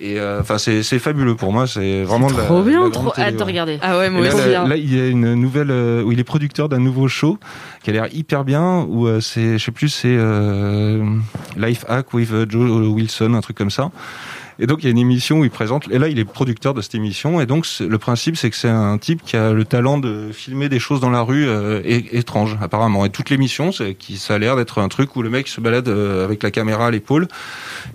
Et euh, enfin, c'est c'est fabuleux pour moi. C'est vraiment de la, trop bien, la Trop télé, hâte de regarder. Ah ouais, moi là, aussi. là, là, il y a une nouvelle euh, où il est producteur d'un nouveau show qui a l'air hyper bien. Où euh, c'est, je sais plus, c'est euh, Life Hack with Joe Wilson, un truc comme ça. Et donc il y a une émission où il présente. Et là, il est producteur de cette émission. Et donc le principe, c'est que c'est un type qui a le talent de filmer des choses dans la rue euh, étranges, apparemment. Et toute l'émission, ça a l'air d'être un truc où le mec se balade euh, avec la caméra à l'épaule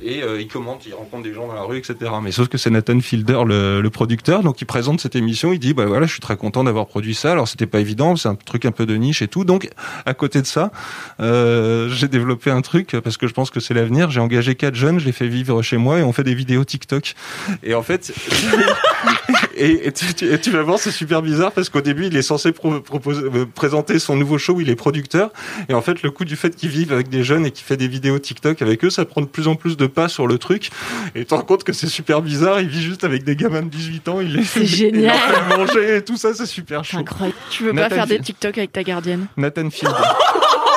et euh, il commente, il rencontre des gens dans la rue, etc. Mais sauf que c'est Nathan Fielder, le, le producteur, donc il présente cette émission. Il dit, bah voilà, je suis très content d'avoir produit ça. Alors c'était pas évident, c'est un truc un peu de niche et tout. Donc à côté de ça, j'ai développé un truc parce que je pense que c'est l'avenir. J'ai engagé quatre jeunes, je les fais vivre chez moi et on fait des vidéos TikTok. Et en fait, [LAUGHS] et, et tu, tu- et tu vas voir, c'est super bizarre parce qu'au début, il est censé pro- proposer, euh, présenter son nouveau show où il est producteur. Et en fait, le coup du fait qu'il vive avec des jeunes et qu'il fait des vidéos TikTok avec eux, ça prend de plus en plus de pas sur le truc. Et tu te rends compte que c'est super bizarre. Il vit juste avec des gamins de 18 ans. Il les il génial. fait manger et tout ça, c'est super chaud. Incroyable. Tu veux pas faire des TikTok avec ta gardienne? Nathan Fielder. [LAUGHS]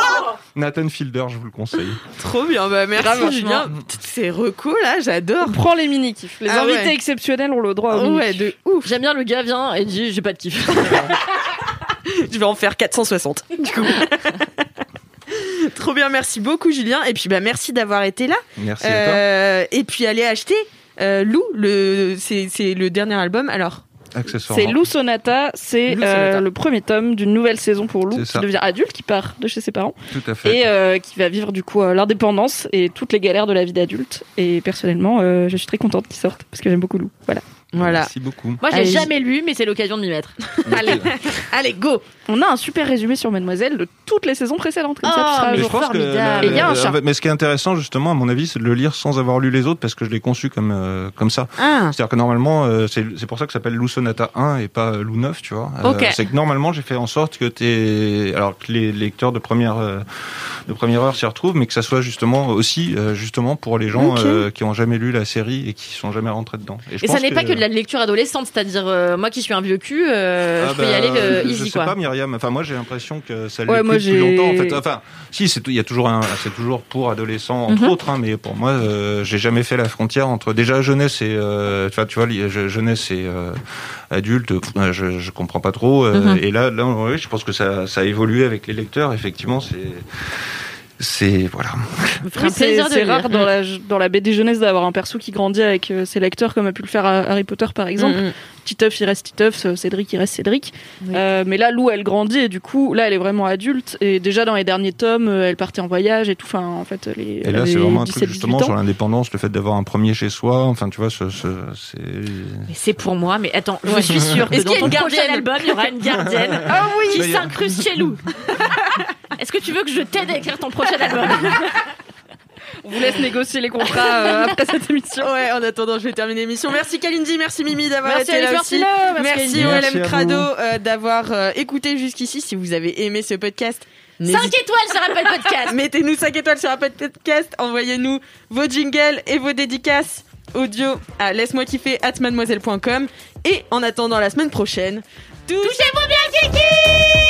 Nathan Fielder, je vous le conseille. [LAUGHS] Trop bien, bah merci Grave, Julien. C'est reco là, j'adore. On prend les mini-kifs. Les Ah invités ouais. exceptionnels ont le droit au Ouais, mini de ouf. J'aime bien le gars vient et dit j'ai pas de kiff. [LAUGHS] Je vais en faire 460. Du coup. [LAUGHS] Trop bien, merci beaucoup Julien. Et puis bah merci d'avoir été là. Merci à toi. Euh, et puis allez acheter euh, Lou, le c'est c'est le dernier album. Alors. C'est Lou Sonata, c'est euh, le premier tome d'une nouvelle saison pour Lou qui devient adulte, qui part de chez ses parents Tout à fait. et euh, qui va vivre du coup euh, l'indépendance et toutes les galères de la vie d'adulte. Et personnellement, euh, je suis très contente qu'il sorte parce que j'aime beaucoup Lou. Voilà. Voilà. Merci beaucoup. Moi j'ai jamais lu, mais c'est l'occasion de m'y mettre. Allez, [LAUGHS] allez go. On a un super résumé sur Mademoiselle de toutes les saisons précédentes. Comme ça, tu Oh, seras mais Mais je jour. pense que formidable. la- Et il y a un la- chat. mais ce qui est intéressant justement à mon avis c'est de le lire sans avoir lu les autres parce que je l'ai conçu comme euh, comme ça Ah, c'est-à-dire que normalement euh, c'est c'est pour ça que ça s'appelle Lou Sonata 1 et pas Lou 9 tu vois Euh, c'est que normalement j'ai fait en sorte que t'es alors que les lecteurs de première euh, de première heure s'y retrouvent mais que ça soit justement aussi euh, justement pour les gens euh, qui ont jamais lu la série et qui sont jamais rentrés dedans je Et ça pense n'est pas que de la lecture adolescente, c'est-à-dire euh, moi qui suis un vieux cul, euh, Ah je peux y bah, aller euh, je easy sais quoi. pas Myriam. Enfin moi j'ai l'impression que ça l'est Ouais, plus longtemps en fait. Enfin si c'est tout- il y a toujours un c'est toujours pour adolescents entre Mhm. autres hein, mais pour moi euh, j'ai jamais fait la frontière entre déjà jeunesse et euh, tu vois je- jeunesse et adulte je je comprends pas trop Mhm. et là là je pense que ça ça a évolué avec les lecteurs effectivement c'est c'est voilà. Oui, c'est rare dans la, dans la BD jeunesse d'avoir un perso qui grandit avec euh, ses lecteurs, comme a pu le faire à- Harry Potter par exemple. Mm, mm. Titeuf, il reste Titeuf, euh, Cédric, il reste Cédric. Oui. Euh, mais là, Lou, elle grandit et du coup, là, elle est vraiment adulte. Et déjà, dans les derniers tomes, euh, elle partait en voyage et tout. Enfin, en fait, elle, est- Et là, c'est vraiment un 17, truc justement 18 ans. sur l'indépendance, le fait d'avoir un premier chez soi. Enfin, tu vois, ce, ce- c'est. C'est pour moi, mais attends, je suis sûre que Est-ce dans qu'il y a ton une prochain gardienne album, il y aura une gardienne Ah oui qui s'incruste chez Lou. [LAUGHS] Est-ce que tu veux que je t'aide à écrire ton prochain album [LAUGHS] On vous laisse négocier les contrats euh, [LAUGHS] après cette émission. Ouais, en attendant, je vais terminer l'émission. Merci Kalindi, merci Mimi d'avoir Merci été là Alice, aussi. merci là, Merci, Kalindi. au Merci LM à Crado euh, d'avoir euh, écouté jusqu'ici. Si vous avez aimé ce podcast, 5 n'hésitez étoiles sur Apple Podcast. Mettez-nous 5 étoiles sur Apple Podcast, envoyez-nous vos jingles et vos dédicaces audio à laisse-moi kiffer at mademoiselle.com et en attendant la semaine prochaine, Touchez-vous bien, Kiki